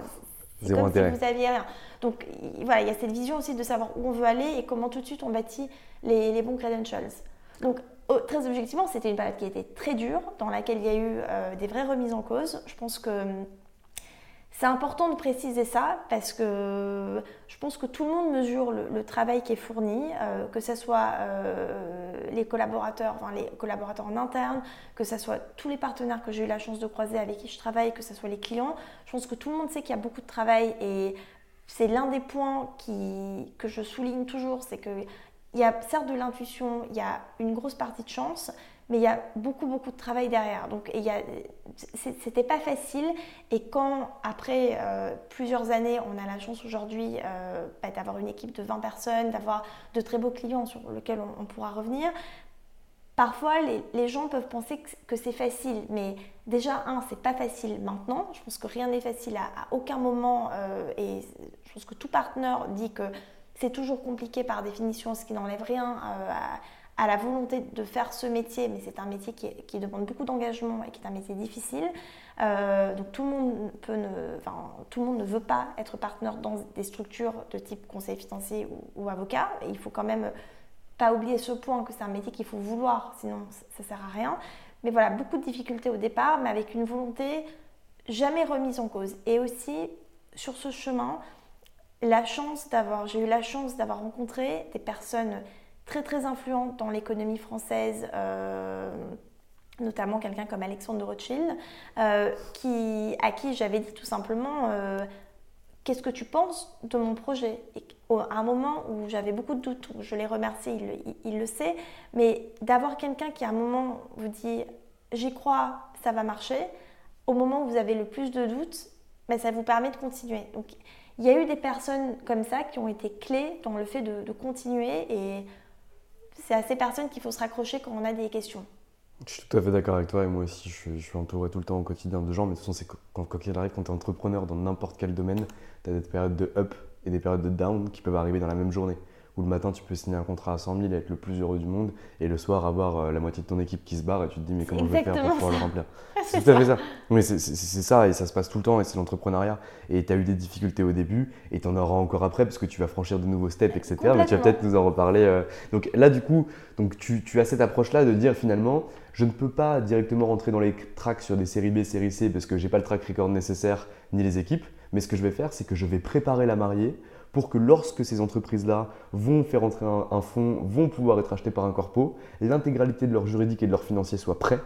S4: c'est comme si vous aviez rien. Donc voilà, il y a cette vision aussi de savoir où on veut aller et comment tout de suite on bâtit les, les bons credentials. Donc très objectivement, c'était une période qui était très dure, dans laquelle il y a eu euh, des vraies remises en cause. Je pense que hum, c'est important de préciser ça parce que je pense que tout le monde mesure le, travail qui est fourni, euh, que ce soit euh, les collaborateurs, enfin les collaborateurs en interne, que ce soit tous les partenaires que j'ai eu la chance de croiser avec qui je travaille, que ce soit les clients. Je pense que tout le monde sait qu'il y a beaucoup de travail et c'est l'un des points que je souligne toujours, c'est que il y a certes de l'intuition, il y a une grosse partie de chance, mais il y a beaucoup, beaucoup de travail derrière. Donc, c'était pas facile. Et quand, après euh, plusieurs années, on a la chance aujourd'hui euh, bah, d'avoir une équipe de 20 personnes, d'avoir de très beaux clients sur lesquels on, pourra revenir, parfois les, gens peuvent penser que, c'est facile. Mais déjà, un, c'est pas facile maintenant. Je pense que rien n'est facile à, aucun moment. Euh, et je pense que tout partenaire dit que c'est toujours compliqué par définition, ce qui n'enlève rien euh, à, la volonté de faire ce métier, mais c'est un métier qui, demande beaucoup d'engagement et qui est un métier difficile. Euh, donc tout le, monde ne, veut pas être partenaire dans des structures de type conseil financier ou, avocat. Il faut quand même pas oublier ce point que c'est un métier qu'il faut vouloir, sinon ça sert à rien. Mais voilà, beaucoup de difficultés au départ, mais avec une volonté jamais remise en cause. Et aussi, sur ce chemin, la chance d'avoir, j'ai eu la chance d'avoir rencontré des personnes très très influentes dans l'économie française, euh, notamment quelqu'un comme Alexandre de Rothschild, euh, qui, à qui j'avais dit tout simplement euh, Qu'est-ce que tu penses de mon projet? Et À un moment où j'avais beaucoup de doutes, je l'ai remercié, il, le sait, mais d'avoir quelqu'un qui à un moment vous dit J'y crois, ça va marcher, au moment où vous avez le plus de doutes, ben, ça vous permet de continuer. Donc, il y a eu des personnes comme ça qui ont été clés dans le fait de, continuer et c'est à ces personnes qu'il faut se raccrocher quand on a des questions.
S3: Je suis tout à fait d'accord avec toi et moi aussi je, suis entouré tout le temps au quotidien de gens, mais de toute façon, c'est quand, arrive, quand tu es entrepreneur dans n'importe quel domaine, tu as des périodes de up et des périodes de down qui peuvent arriver dans la même journée où le matin tu peux signer un contrat à 100 000 et être le plus heureux du monde et le soir avoir euh, la moitié de ton équipe qui se barre et tu te dis mais comment je vais faire pour pouvoir le remplir C'est tout à fait ça. Mais c'est ça et ça se passe tout le temps et c'est l'entrepreneuriat. Et tu as eu des difficultés au début et tu en auras encore après parce que tu vas franchir de nouveaux steps, etc. Mais tu vas peut-être nous en reparler. Euh. Donc là du coup, donc tu, tu as cette approche-là de dire finalement je ne peux pas directement rentrer dans les tracks sur des séries B, séries C parce que j'ai pas le track record nécessaire ni les équipes. Mais ce que je vais faire, c'est que je vais préparer la mariée pour que lorsque ces entreprises-là vont faire entrer un, fonds, vont pouvoir être achetées par un corpo, l'intégralité de leur juridique et de leur financier soit prêt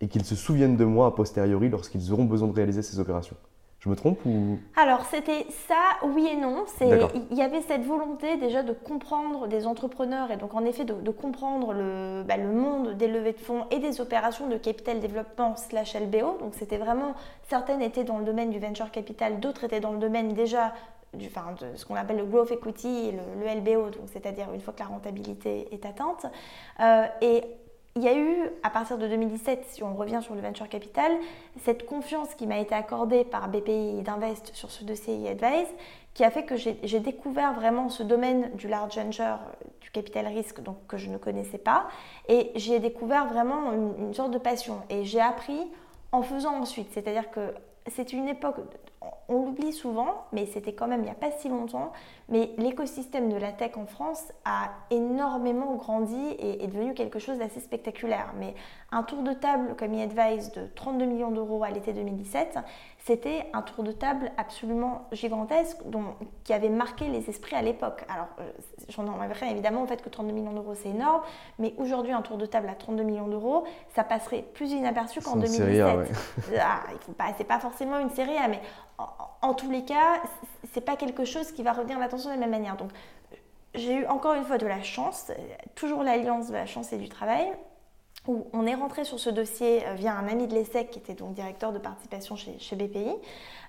S3: et qu'ils se souviennent de moi a posteriori lorsqu'ils auront besoin de réaliser ces opérations. Je me trompe ou?
S4: Alors c'était ça, oui et non. Il y avait cette volonté déjà de comprendre des entrepreneurs et donc en effet de, comprendre le, bah, le, monde des levées de fonds et des opérations de capital développement slash LBO. Donc c'était vraiment, certaines étaient dans le domaine du venture capital, d'autres étaient dans le domaine déjà de ce qu'on appelle le growth equity et le, LBO, c'est-à-dire une fois que la rentabilité est atteinte. Euh, et il y a eu, à partir de 2017, si on revient sur le venture capital, cette confiance qui m'a été accordée par BPI d'Invest sur ce dossier e-advise, qui a fait que j'ai découvert vraiment ce domaine du large venture, du capital risque, donc que je ne connaissais pas, et j'ai découvert vraiment une, sorte de passion. Et j'ai appris en faisant ensuite, c'est-à-dire que c'est une époque on l'oublie souvent, mais c'était quand même il n'y a pas si longtemps, mais l'écosystème de la tech en France a énormément grandi et est devenu quelque chose d'assez spectaculaire. Mais un tour de table comme e-advise de 32 millions d'euros à l'été 2017, c'était un tour de table absolument gigantesque dont, qui avait marqué les esprits à l'époque. Alors, euh, j'en rien évidemment au fait que 32 millions d'euros c'est énorme, mais aujourd'hui un tour de table à 32 millions d'euros, ça passerait plus inaperçu qu'en 2017. Ah, c'est pas forcément une série A, mais en, tous les cas, c'est pas quelque chose qui va revenir l'attention de la même manière. Donc, j'ai eu encore une fois de la chance, toujours l'alliance de la chance et du travail, où on est rentré sur ce dossier euh, via un ami de l'ESSEC qui était donc directeur de participation chez, BPI,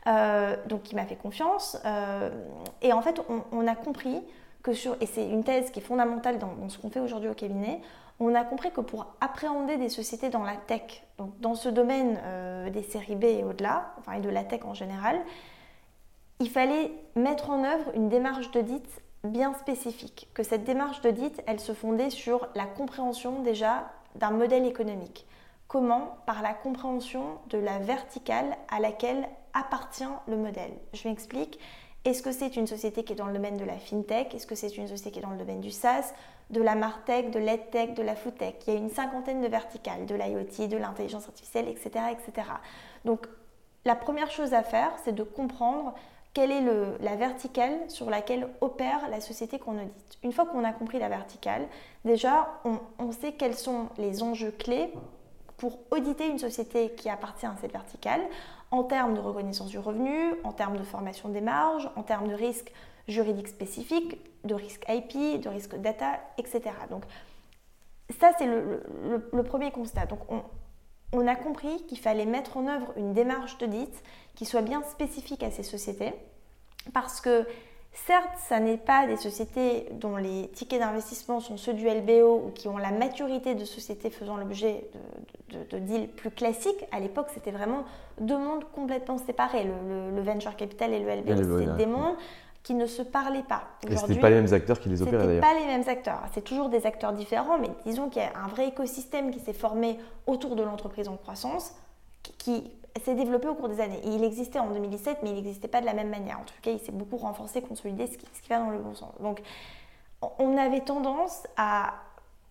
S4: euh, donc qui m'a fait confiance. Euh, et en fait, on, a compris que sur, et c'est une thèse qui est fondamentale dans, ce qu'on fait aujourd'hui au cabinet, on a compris que pour appréhender des sociétés dans la tech, donc dans ce domaine des séries B et au-delà, et de la tech en général, il fallait mettre en œuvre une démarche d'audit bien spécifique, que cette démarche d'audit, elle se fondait sur la compréhension déjà d'un modèle économique. Comment Par la compréhension de la verticale à laquelle appartient le modèle. Je m'explique. Est-ce que c'est une société qui est dans le domaine de la fintech? Est-ce que c'est une société qui est dans le domaine du SaaS, de la martech, de l'edtech, de la foodtech Il y a une cinquantaine de verticales, de l'IoT, de l'intelligence artificielle, etc.. Donc, la première chose à faire, c'est de comprendre quelle est la verticale sur laquelle opère la société qu'on audite. Une fois qu'on a compris la verticale, déjà, on, sait quels sont les enjeux clés pour auditer une société qui appartient à cette verticale en termes de reconnaissance du revenu, en termes de formation des marges, en termes de risques juridiques spécifiques, de risques IP, de risques data, etc. Donc ça, c'est le, premier constat. Donc on, on a compris qu'il fallait mettre en œuvre une démarche d'audit qui soit bien spécifique à ces sociétés, parce que certes, ça n'est pas des sociétés dont les tickets d'investissement sont ceux du LBO ou qui ont la maturité de sociétés faisant l'objet de, deals plus classiques. À l'époque, c'était vraiment deux mondes complètement séparés, le, venture capital et le LBO. C'est des mondes qui ne se parlaient pas.
S3: Et ce pas les mêmes acteurs qui les opéraient d'ailleurs.
S4: pas les mêmes acteurs. C'est toujours des acteurs différents, mais disons qu'il y a un vrai écosystème qui s'est formé autour de l'entreprise en croissance qui s'est développé au cours des années. il existait en 2017, mais il n'existait pas de la même manière. En tout cas, il s'est beaucoup renforcé, consolidé, ce qui, ce qui va dans le bon sens. Donc, on avait tendance à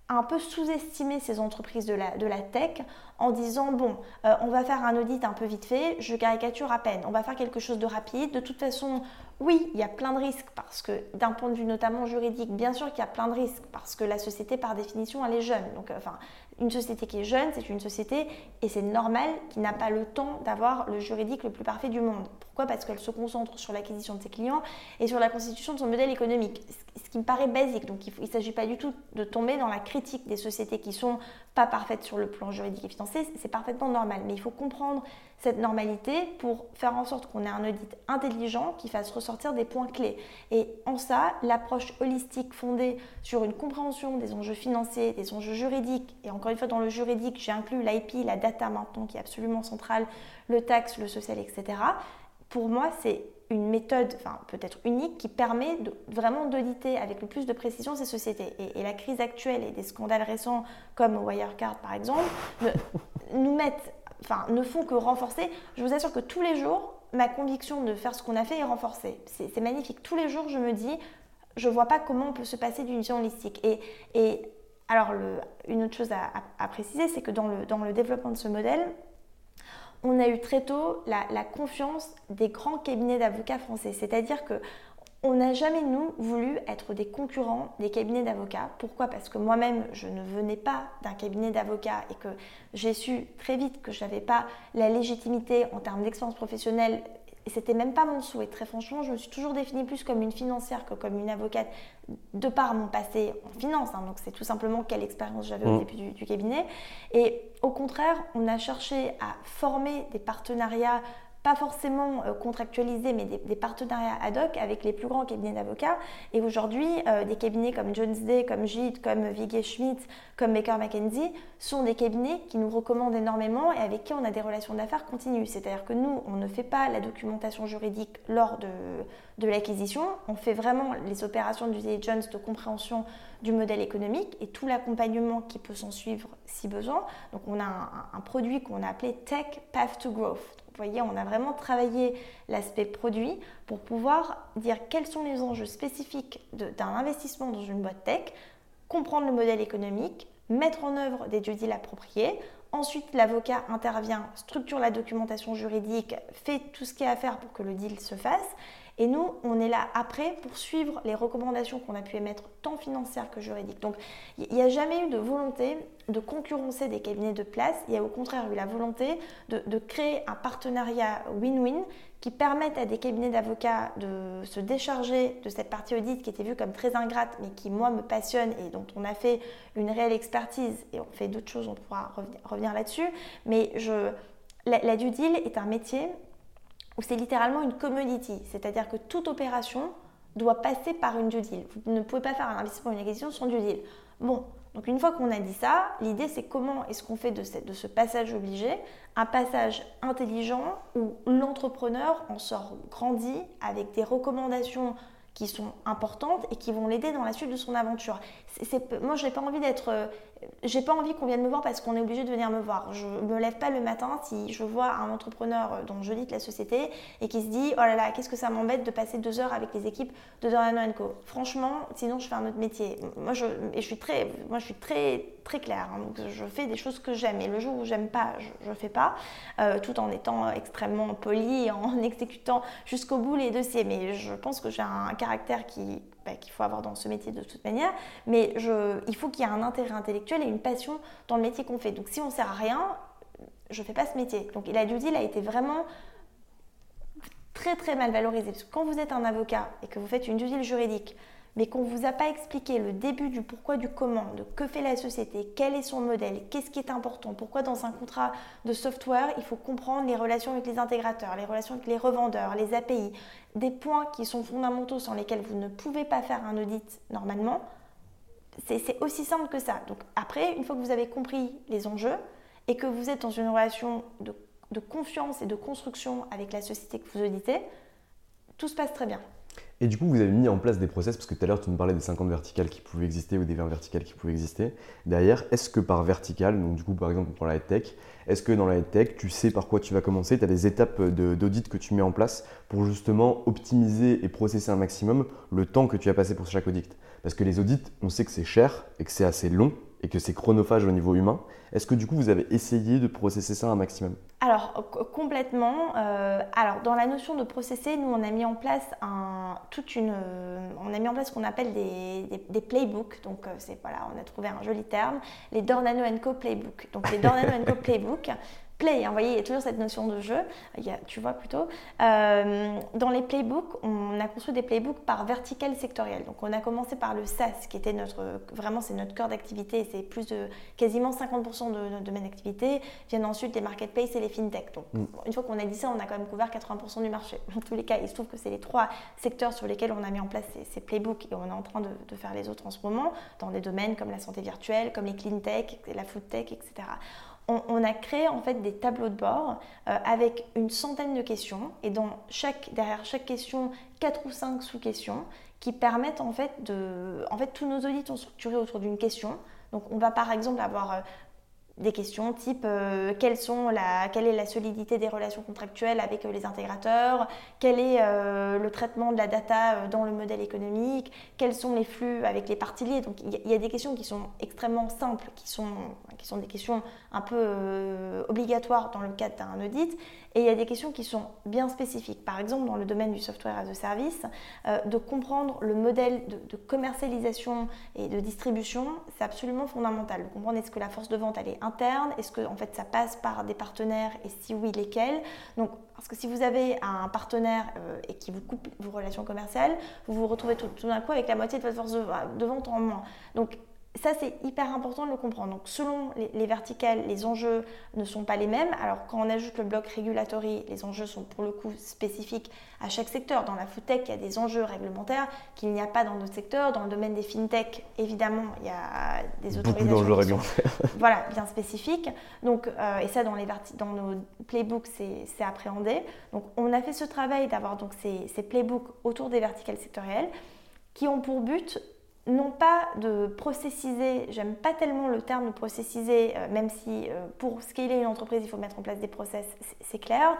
S4: un peu sous-estimer ces entreprises de la, de la tech en disant bon, euh, on va faire un audit un peu vite fait, je caricature à peine, on va faire quelque chose de rapide. De toute façon, oui, il y a plein de risques parce que d'un point de vue notamment juridique, bien sûr qu'il y a plein de risques parce que la société par définition elle est jeune. Donc, euh, enfin, une société qui est jeune, c'est une société, et c'est normal, qui n'a pas le temps d'avoir le juridique le plus parfait du monde. Parce qu'elle se concentre sur l'acquisition de ses clients et sur la constitution de son modèle économique, ce qui me paraît basique. Donc il ne s'agit pas du tout de tomber dans la critique des sociétés qui sont pas parfaites sur le plan juridique et financier, c'est parfaitement normal. Mais il faut comprendre cette normalité pour faire en sorte qu'on ait un audit intelligent qui fasse ressortir des points clés. Et en ça, l'approche holistique fondée sur une compréhension des enjeux financiers, des enjeux juridiques, et encore une fois dans le juridique, j'ai inclus l'IP, la data maintenant qui est absolument centrale, le taxe, le social, etc. Pour moi, c'est une méthode, enfin peut-être unique, qui permet de, vraiment d'auditer avec le plus de précision ces sociétés. Et, la crise actuelle et des scandales récents comme Wirecard par exemple, nous mettent enfin, ne font que renforcer. Je vous assure que tous les jours, ma conviction de faire ce qu'on a fait est renforcée. C'est magnifique. Tous les jours, je me dis, je ne vois pas comment on peut se passer d'une vision holistique. Et, et alors, le, une autre chose à, préciser, c'est que dans le, dans le développement de ce modèle, on a eu très tôt la, confiance des grands cabinets d'avocats français. C'est-à-dire que on n'a jamais, nous, voulu être des concurrents des cabinets d'avocats. Pourquoi? Parce que moi-même, je ne venais pas d'un cabinet d'avocats et que j'ai su très vite que je n'avais pas la légitimité en termes d'expérience professionnelle. Et c'était même pas mon souhait. Très franchement, je me suis toujours définie plus comme une financière que comme une avocate, de par mon passé en finance. Hein. Donc c'est tout simplement quelle expérience j'avais au mmh. début du cabinet. Et au contraire, on a cherché à former des partenariats pas forcément euh, contractualisés, mais des, partenariats ad hoc avec les plus grands cabinets d'avocats. Et aujourd'hui, euh, des cabinets comme Jones Day, comme Gide, comme Vigée Schmidt, comme Baker McKenzie sont des cabinets qui nous recommandent énormément et avec qui on a des relations d'affaires continues. C'est-à-dire que nous, on ne fait pas la documentation juridique lors de, de l'acquisition, on fait vraiment les opérations du diligence de compréhension du modèle économique et tout l'accompagnement qui peut s'en suivre si besoin. Donc on a un produit qu'on a appelé Tech Path to Growth. Vous voyez, on a vraiment travaillé l'aspect produit pour pouvoir dire quels sont les enjeux spécifiques d'un investissement dans une boîte tech, comprendre le modèle économique, mettre en œuvre des due deals appropriés. Ensuite, l'avocat intervient, structure la documentation juridique, fait tout ce qu'il y a à faire pour que le deal se fasse. Et nous, on est là après pour suivre les recommandations qu'on a pu émettre, tant financières que juridiques. Donc, il n'y a jamais eu de volonté de concurrencer des cabinets de place. Il y a au contraire eu la volonté de, créer un partenariat win-win qui permette à des cabinets d'avocats de se décharger de cette partie audit qui était vue comme très ingrate, mais qui, moi, me passionne et dont on a fait une réelle expertise. Et on fait d'autres choses, on pourra revenir, là-dessus. Mais je, la, la due deal est un métier où c'est littéralement une commodity, c'est-à-dire que toute opération doit passer par une due deal. Vous ne pouvez pas faire un investissement ou une acquisition sans due deal. Bon, donc une fois qu'on a dit ça, l'idée c'est comment est-ce qu'on fait de, de, ce passage obligé un passage intelligent où l'entrepreneur en sort grandi avec des recommandations qui sont importantes et qui vont l'aider dans la suite de son aventure. moi, je n'ai pas envie d'être euh, j'ai pas envie qu'on vienne me voir parce qu'on est obligé de venir me voir. Je me lève pas le matin si je vois un entrepreneur dont je lis la société et qui se dit oh là là qu'est-ce que ça m'embête de passer deux heures avec les équipes de Dorano Co. Franchement, sinon je fais un autre métier. Moi je et je suis très moi je suis très très claire. Hein. donc je fais des choses que j'aime et le jour où j'aime pas, je, ne fais pas, euh, tout en étant extrêmement poli en exécutant jusqu'au bout les dossiers. Mais je pense que j'ai un caractère qui bah, qu'il faut avoir dans ce métier de toute manière, mais il faut qu'il y ait un intérêt intellectuel et une passion dans le métier qu'on fait. Donc si on ne sert à rien, je ne fais pas ce métier. Donc la due deal a été vraiment très très mal valorisé. Parce que quand vous êtes un avocat et que vous faites une due deal juridique, mais qu'on ne vous a pas expliqué le début du pourquoi du comment, de que fait la société, quel est son modèle, qu'est-ce qui est important, pourquoi dans un contrat de software, il faut comprendre les relations avec les intégrateurs, les relations avec les revendeurs, les API, des points qui sont fondamentaux sans lesquels vous ne pouvez pas faire un audit normalement. C'est aussi simple que ça. Donc après, une fois que vous avez compris les enjeux et que vous êtes dans une relation de, de confiance et de construction avec la société que vous auditez, tout se passe très bien.
S3: Et du coup, vous avez mis en place des process, parce que tout à l'heure, tu nous parlais des 50 verticales qui pouvaient exister ou des 20 verticales qui pouvaient exister. Derrière, est-ce que par verticale, donc du coup, par exemple, pour la tech, est-ce que dans la tech, tu sais par quoi tu vas commencer? Tu as des étapes d'audit que tu mets en place pour justement optimiser et processer un maximum le temps que tu as passé pour chaque audit? Parce que les audits, on sait que c'est cher et que c'est assez long et que c'est chronophage au niveau humain. Est-ce que du coup vous avez essayé de processer ça un maximum?
S4: Alors complètement. Euh, alors dans la notion de processer, nous on a mis en place un, toute une, euh, on a mis en place ce qu'on appelle des, des, playbooks. Donc euh, c'est voilà, on a trouvé un joli terme, les Dornano Co playbook. Donc les Dornano Co playbook play. Hein, vous voyez, il y a toujours cette notion de jeu. Il y a, tu vois plutôt. Euh, dans les playbooks, on a construit des playbooks par vertical sectoriel. Donc, on a commencé par le SaaS, qui était notre, vraiment, c'est notre cœur d'activité. C'est plus de quasiment 50% de notre domaine d'activité. Viennent ensuite les marketplaces et les fintech. Donc, mm. une fois qu'on a dit ça, on a quand même couvert 80% du marché. Dans tous les cas, il se trouve que c'est les trois secteurs sur lesquels on a mis en place ces, playbooks et on est en train de, de, faire les autres en ce moment, dans des domaines comme la santé virtuelle, comme les clean tech, la food tech, etc on, a créé en fait des tableaux de bord euh, avec une centaine de questions et dans chaque, derrière chaque question, quatre ou cinq sous-questions qui permettent en fait de... En fait, tous nos audits sont structurés autour d'une question. Donc on va par exemple avoir euh, des questions type euh, sont la, quelle est la solidité des relations contractuelles avec les intégrateurs, quel est le traitement de la data dans le modèle économique, quels sont les flux avec les parties liées? Donc il y, a des questions qui sont extrêmement simples, qui sont, qui sont des questions un peu obligatoires dans le cadre d'un audit. Et il y a des questions qui sont bien spécifiques. Par exemple, dans le domaine du software as a service, euh, de comprendre le modèle de, commercialisation et de distribution, c'est absolument fondamental. De comprendre est-ce que la force de vente, elle est interne, est-ce que en fait, ça passe par des partenaires? Et si oui, lesquels? Donc, parce que si vous avez un partenaire euh, et qui vous coupe vos relations commerciales, vous vous retrouvez tout, d'un coup avec la moitié de votre force de, de vente en moins. Donc, ça, c'est hyper important de le comprendre. Donc, selon les, verticales, les enjeux ne sont pas les mêmes. Alors, quand on ajoute le bloc régulatory, les enjeux sont pour le coup spécifiques à chaque secteur. Dans la foodtech, il y a des enjeux réglementaires qu'il n'y a pas dans d'autres secteurs. Dans le domaine des fintech, évidemment, il y a des autorisations.
S3: Beaucoup d'enjeux réglementaires.
S4: voilà, bien spécifiques. Donc, euh, et ça, dans, les dans nos playbooks, c'est appréhendé. Donc, on a fait ce travail d'avoir donc ces, ces playbooks autour des verticales sectorielles qui ont pour but non pas de processiser, j'aime pas tellement le terme de processiser, euh, même si euh, pour scaler une entreprise, il faut mettre en place des process, c'est clair,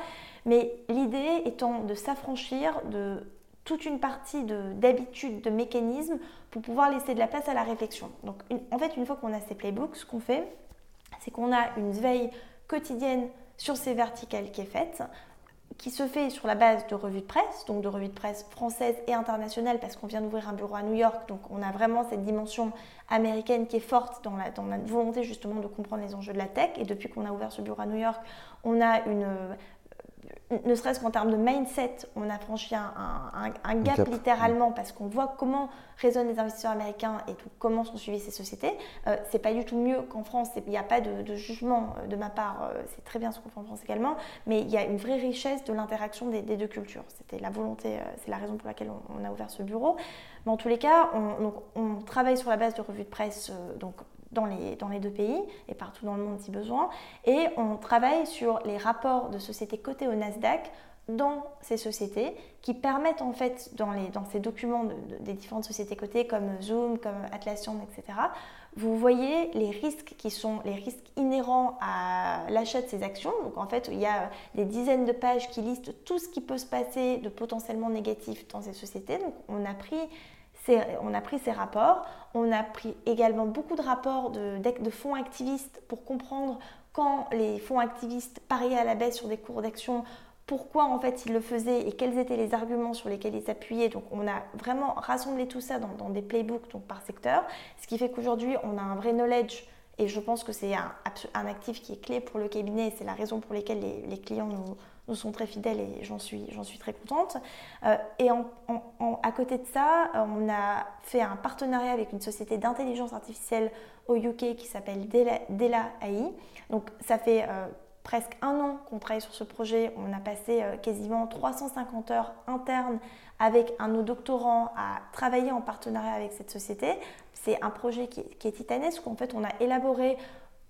S4: mais l'idée étant de s'affranchir de toute une partie d'habitudes, de, mécanismes pour pouvoir laisser de la place à la réflexion. Donc en fait, une fois qu'on a ces playbooks, ce qu'on fait, c'est qu'on a une veille quotidienne sur ces verticales qui est faite, qui se fait sur la base de revues de presse, donc de revues de presse françaises et internationales, parce qu'on vient d'ouvrir un bureau à New York, donc on a vraiment cette dimension américaine qui est forte dans la, volonté justement de comprendre les enjeux de la tech. Et depuis qu'on a ouvert ce bureau à New York, on a une, ne serait-ce qu'en termes de mindset, on a franchi un, gap, littéralement parce qu'on voit comment résonnent les investisseurs américains et tout, comment sont suivies ces sociétés. Euh, c'est pas du tout mieux qu'en France, il n'y a pas de, jugement euh, de ma part, euh, c'est très bien ce qu'on fait en France également, mais il y a une vraie richesse de l'interaction des, deux cultures. C'était la volonté, c'est la raison pour laquelle on, a ouvert ce bureau. Mais en tous les cas, on, on travaille sur la base de revues de presse, donc dans les, dans les deux pays et partout dans le monde si besoin. Et on travaille sur les rapports de sociétés cotées au Nasdaq dans ces sociétés qui permettent en fait dans, les, dans ces documents des différentes sociétés cotées comme Zoom, comme Atlassian, etc. Vous voyez les risques qui sont les risques inhérents à l'achat de ces actions. Donc en fait, il y a des dizaines de pages qui listent tout ce qui peut se passer de potentiellement négatif dans ces sociétés. Donc on a pris on a pris ces rapports, on a pris également beaucoup de rapports de, fonds activistes pour comprendre quand les fonds activistes pariaient à la baisse sur des cours d'action, pourquoi en fait ils le faisaient et quels étaient les arguments sur lesquels ils s'appuyaient. Donc on a vraiment rassemblé tout ça dans, des playbooks donc par secteur, ce qui fait qu'aujourd'hui on a un vrai knowledge et je pense que c'est un, actif qui est clé pour le cabinet et c'est la raison pour laquelle les clients nous, nous sont très fidèles et j'en suis, très contente. Euh, et à côté de ça, on a fait un partenariat avec une société d'intelligence artificielle au UK qui s'appelle Dela, AI. Donc ça fait euh, presque un an qu'on travaille sur ce projet. On a passé euh, quasiment 350 heures internes avec un de nos doctorants à travailler en partenariat avec cette société. C'est un projet qui qui est titanesque. En fait, on a élaboré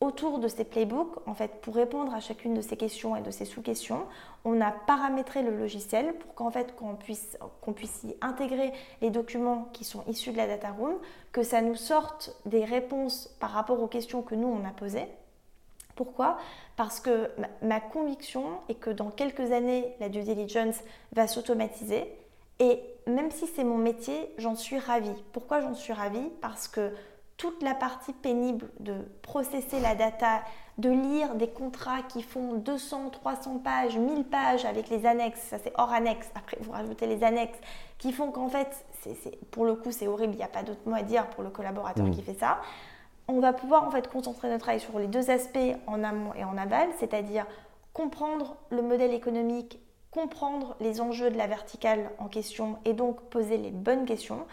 S4: autour de ces playbooks, en fait, pour répondre à chacune de ces questions et de ces sous-questions, on a paramétré le logiciel pour qu'en fait, qu'on puisse, qu'on puisse y intégrer les documents qui sont issus de la data room, que ça nous sorte des réponses par rapport aux questions que nous, on a posées. Pourquoi? Parce que ma conviction est que dans quelques années, la due diligence va s'automatiser. Et même si c'est mon métier, j'en suis ravie. Pourquoi j'en suis ravie? Parce que toute la partie pénible de processer la data, de lire des contrats qui font 200, 300 pages, 1000 pages avec les annexes, ça c'est hors annexe, après vous rajoutez les annexes, qui font qu'en fait, pour le coup c'est horrible, il n'y a pas d'autre mot à dire pour le collaborateur mm. qui fait ça. On va pouvoir en fait concentrer notre travail sur les deux aspects en amont et en aval, c'est-à-dire comprendre le modèle économique, comprendre les enjeux de la verticale en question et donc poser les bonnes questions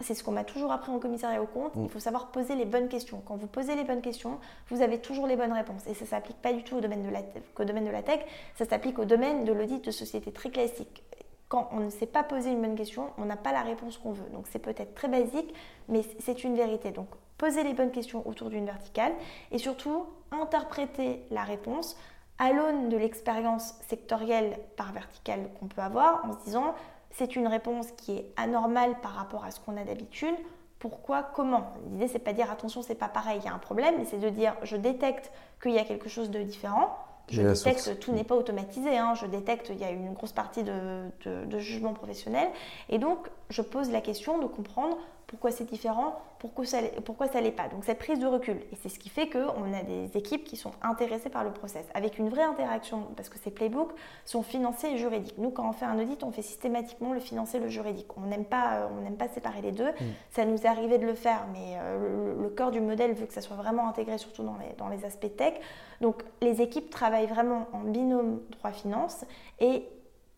S4: c'est ce qu'on m'a toujours appris en commissariat au compte. Il mm. faut savoir poser les bonnes questions. Quand vous posez les bonnes questions, vous avez toujours les bonnes réponses. Et ça ne s'applique pas du tout au domaine de la, qu'au domaine de la tech, ça s'applique au domaine de l'audit de société très classique. Quand on ne sait pas poser une bonne question, on n'a pas la réponse qu'on veut. Donc c'est peut-être très basique, mais c'est une vérité. Donc poser les bonnes questions autour d'une verticale et surtout interpréter la réponse à l'aune de l'expérience sectorielle par verticale qu'on peut avoir en se disant c'est une réponse qui est anormale par rapport à ce qu'on a d'habitude. Pourquoi? Comment? L'idée, c'est pas dire attention, c'est pas pareil, il y a un problème, mais c'est de dire je détecte qu'il y a quelque chose de différent. je détecte, que tout n'est pas automatisé, hein. je détecte qu'il y a une grosse partie de, de, jugement professionnel. Et donc, je pose la question de comprendre pourquoi c'est différent, pourquoi ça pourquoi ça l'est pas. Donc cette prise de recul. Et c'est ce qui fait qu'on a des équipes qui sont intéressées par le process, avec une vraie interaction, parce que ces playbooks sont financés et juridiques. Nous, quand on fait un audit, on fait systématiquement le financier et le juridique. On n'aime pas, on n'aime pas séparer les deux. Mm. Ça nous est arrivé de le faire, mais euh, le, cœur du modèle veut que ça soit vraiment intégré, surtout dans les, dans les aspects tech. Donc les équipes travaillent vraiment en binôme droit-finance et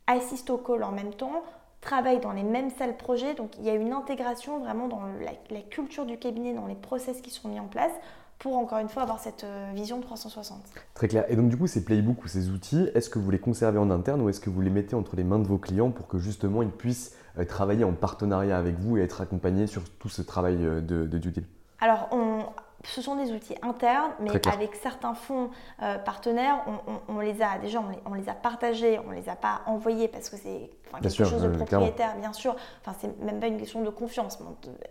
S4: assistent au call en même temps travaillent dans les mêmes salles projet. Donc il y a une intégration vraiment dans la, culture du cabinet, dans les process qui sont mis en place pour encore une fois avoir cette euh, vision 360.
S3: Très clair. Et donc du coup, ces playbooks ou ces outils, est-ce que vous les conservez en interne ou est-ce que vous les mettez entre les mains de vos clients pour que justement ils puissent euh, travailler en partenariat avec vous et être accompagnés sur tout ce travail euh, de, de due
S4: Alors, on, ce sont des outils internes, mais avec certains fonds euh, partenaires, on, les a déjà, on les, a partagés, on les a pas envoyés parce que c'est quelque chose de propriétaire, bien sûr. Enfin, c'est même pas une question de confiance.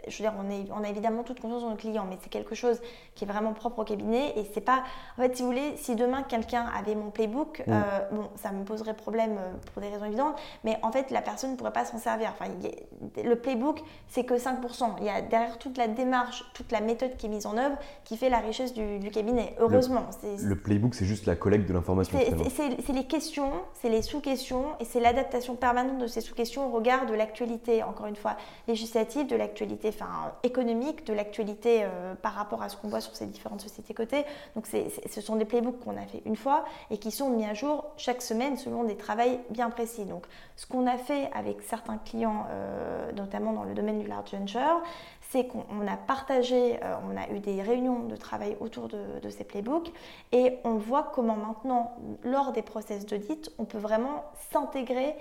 S4: Je veux dire, on, est, on a évidemment toute confiance dans nos clients, mais c'est quelque chose qui est vraiment propre au cabinet et c'est pas. En fait, si vous voulez, si demain quelqu'un avait mon playbook, mm. euh, bon, ça me poserait problème euh, pour des raisons évidentes, mais en fait, la personne ne pourrait pas s'en servir. Enfin, le playbook, c'est que 5%. Il y a derrière toute la démarche, toute la méthode qui est mise en œuvre qui fait la richesse du, cabinet, heureusement.
S3: Le, playbook, c'est juste la collecte de l'information.
S4: C'est les questions, c'est les sous-questions et c'est l'adaptation permanente de ces sous-questions au regard de l'actualité, encore une fois, législative, de l'actualité enfin, économique, de l'actualité euh, par rapport à ce qu'on voit sur ces différentes sociétés cotées. Donc ce sont des playbooks qu'on a fait une fois et qui sont mis à jour chaque semaine selon des travaux bien précis. Donc ce qu'on a fait avec certains clients, euh, notamment dans le domaine du large venture, c'est qu'on a partagé, euh, on a eu des réunions de travail autour de, ces playbooks et on voit comment maintenant, lors des process d'audit, on peut vraiment s'intégrer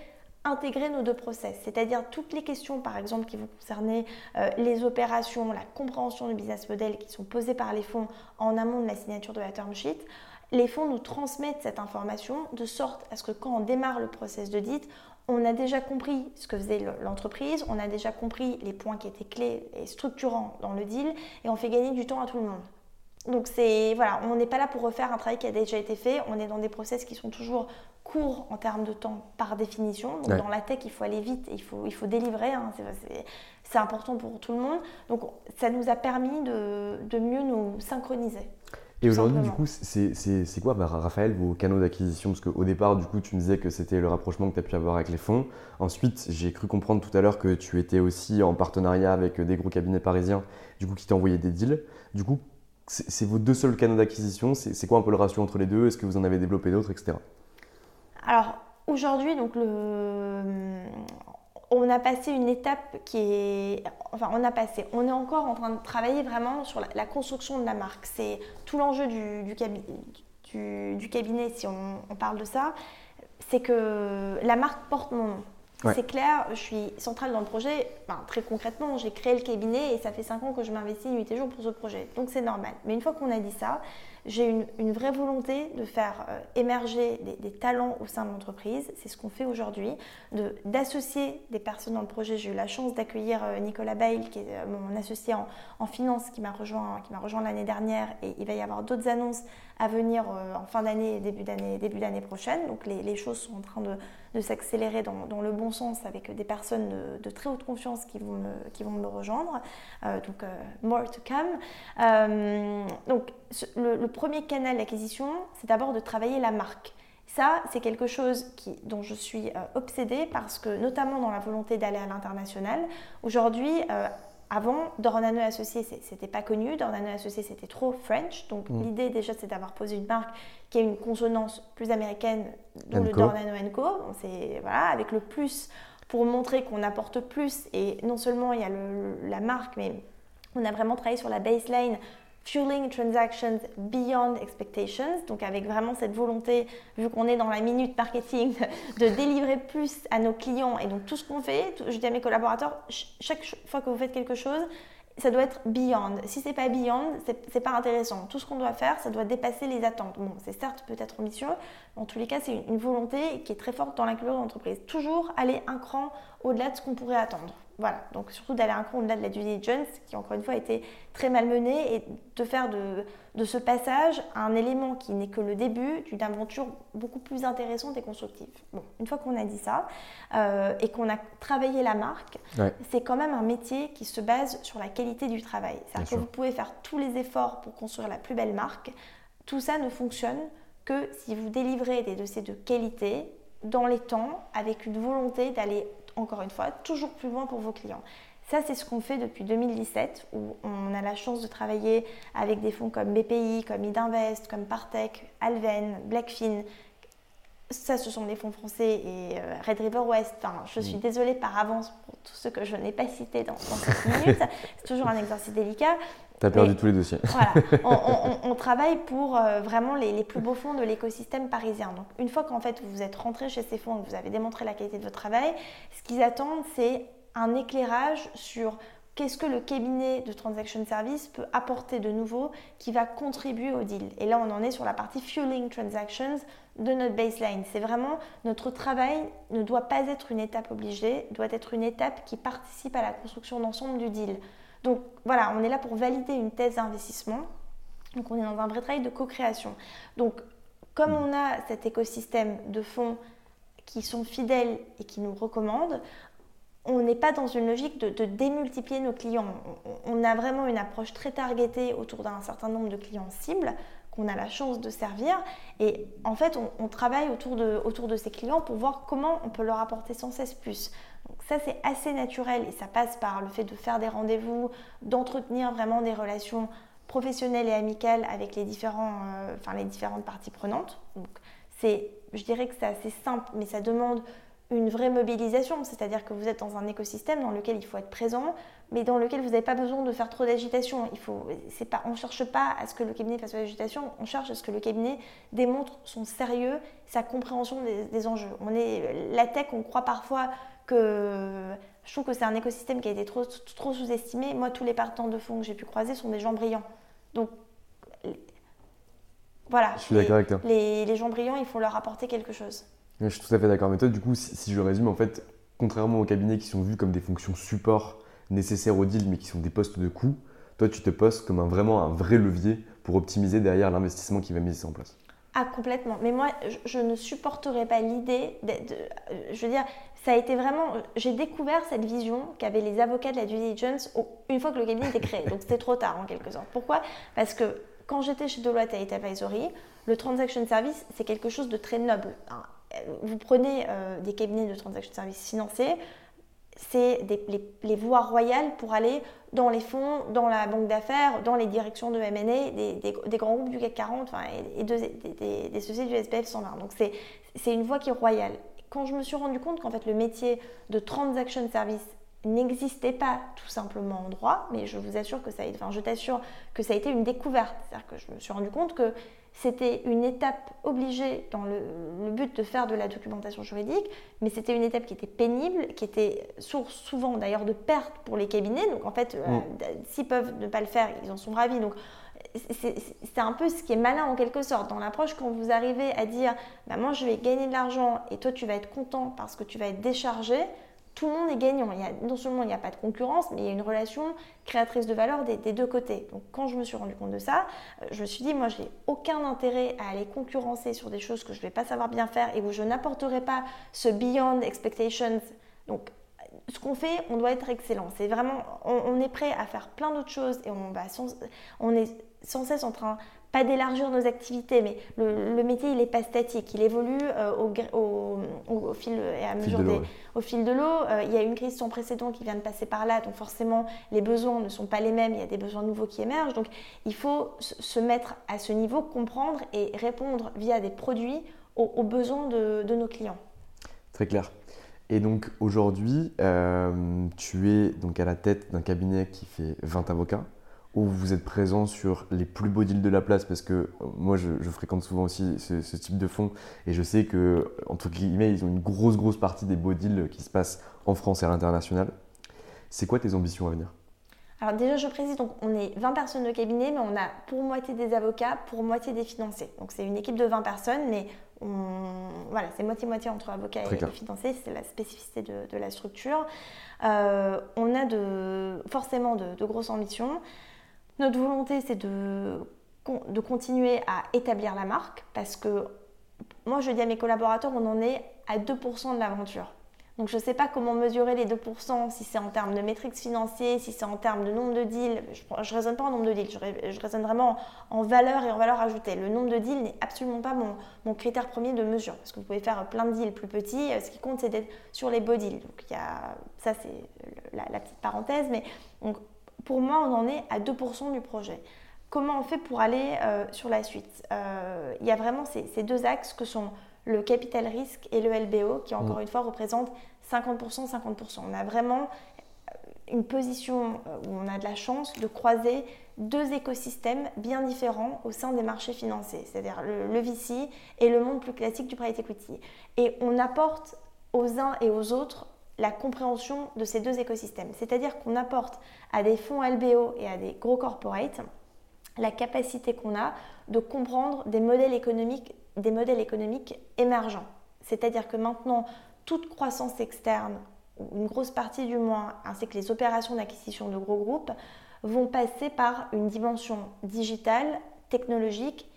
S4: intégrer nos deux process, c'est-à-dire toutes les questions par exemple qui vont concerner euh, les opérations, la compréhension du business model qui sont posées par les fonds en amont de la signature de la term sheet. Les fonds nous transmettent cette information de sorte à ce que quand on démarre le process d'audit, on a déjà compris ce que faisait l'entreprise, on a déjà compris les points qui étaient clés et structurants dans le deal et on fait gagner du temps à tout le monde. Donc c'est voilà, on n'est pas là pour refaire un travail qui a déjà été fait, on est dans des process qui sont toujours courts en termes de temps par définition. Donc dans la tech, il faut aller vite, il faut, il faut délivrer, hein. c'est important pour tout le monde. Donc ça nous a permis de, de mieux nous synchroniser.
S3: Et aujourd'hui, du coup, c'est quoi, bah, Raphaël, vos canaux d'acquisition? Parce qu'au départ, du coup, tu me disais que c'était le rapprochement que tu as pu avoir avec les fonds. Ensuite, j'ai cru comprendre tout à l'heure que tu étais aussi en partenariat avec des gros cabinets parisiens, du coup, qui t'envoyaient des deals. Du coup, c'est vos deux seuls canaux d'acquisition C'est quoi un peu le ratio entre les deux? Est-ce que vous en avez développé d'autres, etc.
S4: Alors, aujourd'hui, donc le on a passé une étape qui est. Enfin, on a passé. On est encore en train de travailler vraiment sur la, construction de la marque. C'est tout l'enjeu du, du, cabinet, si on, parle de ça. C'est que la marque porte mon nom. C'est clair, je suis centrale dans le projet. très concrètement, j'ai créé le cabinet et ça fait 5 ans que je m'investis nuit et jour pour ce projet. Donc c'est normal. Mais une fois qu'on a dit ça, j'ai une, vraie volonté de faire euh, émerger des, talents au sein de l'entreprise. C'est ce qu'on fait aujourd'hui, d'associer des personnes dans le projet. J'ai eu la chance d'accueillir euh, Nicolas Bail, qui est euh, mon associé en, finance, qui m'a rejoint, rejoint l'année dernière. Et il va y avoir d'autres annonces à venir en fin d'année début d'année, début d'année prochaine. Donc les, choses sont en train de, s'accélérer dans, le bon sens avec des personnes de, très haute confiance qui vont me, qui vont me rejoindre. donc more to come. donc le, premier canal d'acquisition, c'est d'abord de travailler la marque. Ça, c'est quelque chose qui, dont je suis euh, obsédée parce que, notamment dans la volonté d'aller à l'international, aujourd'hui, euh, avant, Dornano Associé, c'était pas connu. Dornano Associé, c'était trop French. Donc, mm. l'idée déjà, c'est d'avoir posé une marque qui a une consonance plus américaine, dont le Dornano Co. C'est voilà, avec le plus pour montrer qu'on apporte plus. Et non seulement il y a la marque, mais on a vraiment travaillé sur la baseline Fueling Transactions Beyond Expectations, donc avec vraiment cette volonté, vu qu'on est dans la minute marketing, de délivrer plus à nos clients. Et donc tout ce qu'on fait, je dis à mes collaborateurs, chaque fois que vous faites quelque chose, ça doit être beyond. Si c'est pas beyond, c'est pas intéressant. Tout ce qu'on doit faire, ça doit dépasser les attentes. Bon, c'est certes peut-être ambitieux, En tous les cas, c'est une volonté qui est très forte dans la culture d'entreprise. Toujours aller un cran au-delà de ce qu'on pourrait attendre. Voilà, donc surtout d'aller un cran au-delà de la due diligence, qui encore une fois a été très malmenée, et de faire de, de ce passage un élément qui n'est que le début d'une aventure beaucoup plus intéressante et constructive. Bon, une fois qu'on a dit ça, euh, et qu'on a travaillé la marque, c'est quand même un métier qui se base sur la qualité du travail. C'est-à-dire que vous pouvez faire tous les efforts pour construire la plus belle marque, tout ça ne fonctionne que si vous délivrez des dossiers de qualité dans les temps, avec une volonté d'aller encore une fois, toujours plus loin pour vos clients. Ça, c'est ce qu'on fait depuis 2017, où on a la chance de travailler avec des fonds comme BPI, comme Idinvest, comme Partech, Alven, Blackfin. Ça, ce sont des fonds français et euh, Red River West. Enfin, je suis désolée par avance pour tout ce que je n'ai pas cité dans, dans cette minute. c'est toujours un exercice délicat.
S3: Tu as perdu tous les dossiers.
S4: Voilà, on, travaille pour euh, vraiment les, plus beaux fonds de l'écosystème parisien. Donc, une fois qu'en fait vous êtes rentré chez ces fonds et que vous avez démontré la qualité de votre travail, ce qu'ils attendent, c'est un éclairage sur qu'est-ce que le cabinet de transaction service peut apporter de nouveau qui va contribuer au deal. Et là, on en est sur la partie fueling transactions de notre baseline. C'est vraiment notre travail ne doit pas être une étape obligée, doit être une étape qui participe à la construction d'ensemble du deal. Donc voilà, on est là pour valider une thèse d'investissement. Donc on est dans un vrai travail de co-création. Donc comme on a cet écosystème de fonds qui sont fidèles et qui nous recommandent, on n'est pas dans une logique de, démultiplier nos clients. On, a vraiment une approche très targetée autour d'un certain nombre de clients cibles qu'on a la chance de servir. Et en fait, on, travaille autour de, autour de ces clients pour voir comment on peut leur apporter sans cesse plus. Donc ça, c'est assez naturel et ça passe par le fait de faire des rendez-vous, d'entretenir vraiment des relations professionnelles et amicales avec les, différents, euh, enfin, les différentes parties prenantes. Donc je dirais que c'est assez simple, mais ça demande une vraie mobilisation, c'est-à-dire que vous êtes dans un écosystème dans lequel il faut être présent, mais dans lequel vous n'avez pas besoin de faire trop d'agitation. Il faut, c'est pas, on ne cherche pas à ce que le cabinet fasse de l'agitation, on cherche à ce que le cabinet démontre son sérieux, sa compréhension des, des enjeux. On est, la tech, on croit parfois que je trouve que c'est un écosystème qui a été trop, trop sous-estimé. Moi, tous les partants de fonds que j'ai pu croiser sont des gens brillants. Donc, voilà.
S3: Je suis d'accord avec toi.
S4: Les, gens brillants, il faut leur apporter quelque chose.
S3: Je suis tout à fait d'accord. Mais toi, du coup, si, je résume, en fait, contrairement aux cabinets qui sont vus comme des fonctions support nécessaires au deal, mais qui sont des postes de coût, toi, tu te poses comme un, vraiment un vrai levier pour optimiser derrière l'investissement qui va mettre en place.
S4: Ah, complètement. Mais moi, je, ne supporterais pas l'idée de, Je veux dire, ça a été vraiment. J'ai découvert cette vision qu'avaient les avocats de la due diligence une fois que le cabinet était créé. Donc c'était trop tard en quelque sorte. Pourquoi? Parce que quand j'étais chez Deloitte It Advisory, le transaction service, c'est quelque chose de très noble. Hein. Vous prenez euh, des cabinets de transaction service financiers, c'est les, voies royales pour aller dans les fonds, dans la banque d'affaires, dans les directions de M&A des, grands groupes du CAC 40 et, des, sociétés du SPF 120. Donc c'est une voie qui est royale. Quand je me suis rendu compte qu'en fait le métier de transaction service n'existait pas tout simplement en droit, mais je vous assure que ça a enfin je t'assure que ça a été une découverte. C'est-à-dire que je me suis rendu compte que c'était une étape obligée dans le, but de faire de la documentation juridique, mais c'était une étape qui était pénible, qui était source souvent d'ailleurs de pertes pour les cabinets. Donc en fait, euh, mm. s'ils peuvent ne pas le faire, ils en sont ravis. Donc c'est un peu ce qui est malin en quelque sorte dans l'approche quand vous arrivez à dire bah, moi je vais gagner de l'argent et toi tu vas être content parce que tu vas être déchargé tout le monde est gagnant. Il y a, non seulement il n'y a pas de concurrence, mais il y a une relation créatrice de valeur des, deux côtés. Donc quand je me suis rendu compte de ça, euh, je me suis dit, moi, je n'ai aucun intérêt à aller concurrencer sur des choses que je ne vais pas savoir bien faire et où je n'apporterai pas ce beyond expectations. Donc ce qu'on fait, on doit être excellent. C'est vraiment, on, est prêt à faire plein d'autres choses et on, va on est sans cesse en train pas d'élargir nos activités, mais le, métier, il n'est pas statique, il évolue euh, au, au, fil et à mesure de au fil de l'eau. Euh, il y a une crise sans précédent qui vient de passer par là, donc forcément, les besoins ne sont pas les mêmes, il y a des besoins nouveaux qui émergent. Donc, il faut se mettre à ce niveau, comprendre et répondre via des produits aux, besoins de, nos clients.
S3: Très clair. Et donc aujourd'hui, euh, tu es donc à la tête d'un cabinet qui fait 20 avocats où vous êtes présent sur les plus beaux deals de la place parce que euh, moi je, fréquente souvent aussi ce, type de fonds et je sais que entre guillemets ils ont une grosse grosse partie des beaux deals qui se passent en France et à l'international. C'est quoi tes ambitions à venir?
S4: Alors déjà, je précise, donc on est 20 personnes au cabinet, mais on a pour moitié des avocats, pour moitié des financiers. Donc c'est une équipe de 20 personnes, mais voilà, c'est moitié-moitié entre avocats et, financiers, c'est la spécificité de, la structure. Euh, on a de, forcément de, grosses ambitions. Notre volonté, c'est de, de continuer à établir la marque, parce que moi, je dis à mes collaborateurs, on en est à 2% de l'aventure. Donc je ne sais pas comment mesurer les 2%, si c'est en termes de métriques financiers, si c'est en termes de nombre de deals. Je ne raisonne pas en nombre de deals, je, raisonne vraiment en valeur et en valeur ajoutée. Le nombre de deals n'est absolument pas mon, critère premier de mesure, parce que vous pouvez faire plein de deals plus petits. Ce qui compte, c'est d'être sur les beaux deals. Donc y a, ça, c'est la, petite parenthèse. Mais pour moi, on en est à 2% du projet. Comment on fait pour aller euh, sur la suite? Euh, Il y a vraiment ces, ces deux axes que sont le capital risque et le LBO, qui encore mm. une fois représentent 50%, 50%. On a vraiment euh, une position où on a de la chance de croiser deux écosystèmes bien différents au sein des marchés financiers, c'est-à-dire le, VC et le monde plus classique du private equity. Et on apporte aux uns et aux autres la compréhension de ces deux écosystèmes. C'est-à-dire qu'on apporte à des fonds LBO et à des gros corporates la capacité qu'on a de comprendre des modèles économiques des modèles économiques émergents. C'est-à-dire que maintenant, toute croissance externe, une grosse partie du moins, ainsi que les opérations d'acquisition de gros groupes, vont passer par une dimension digitale, technologique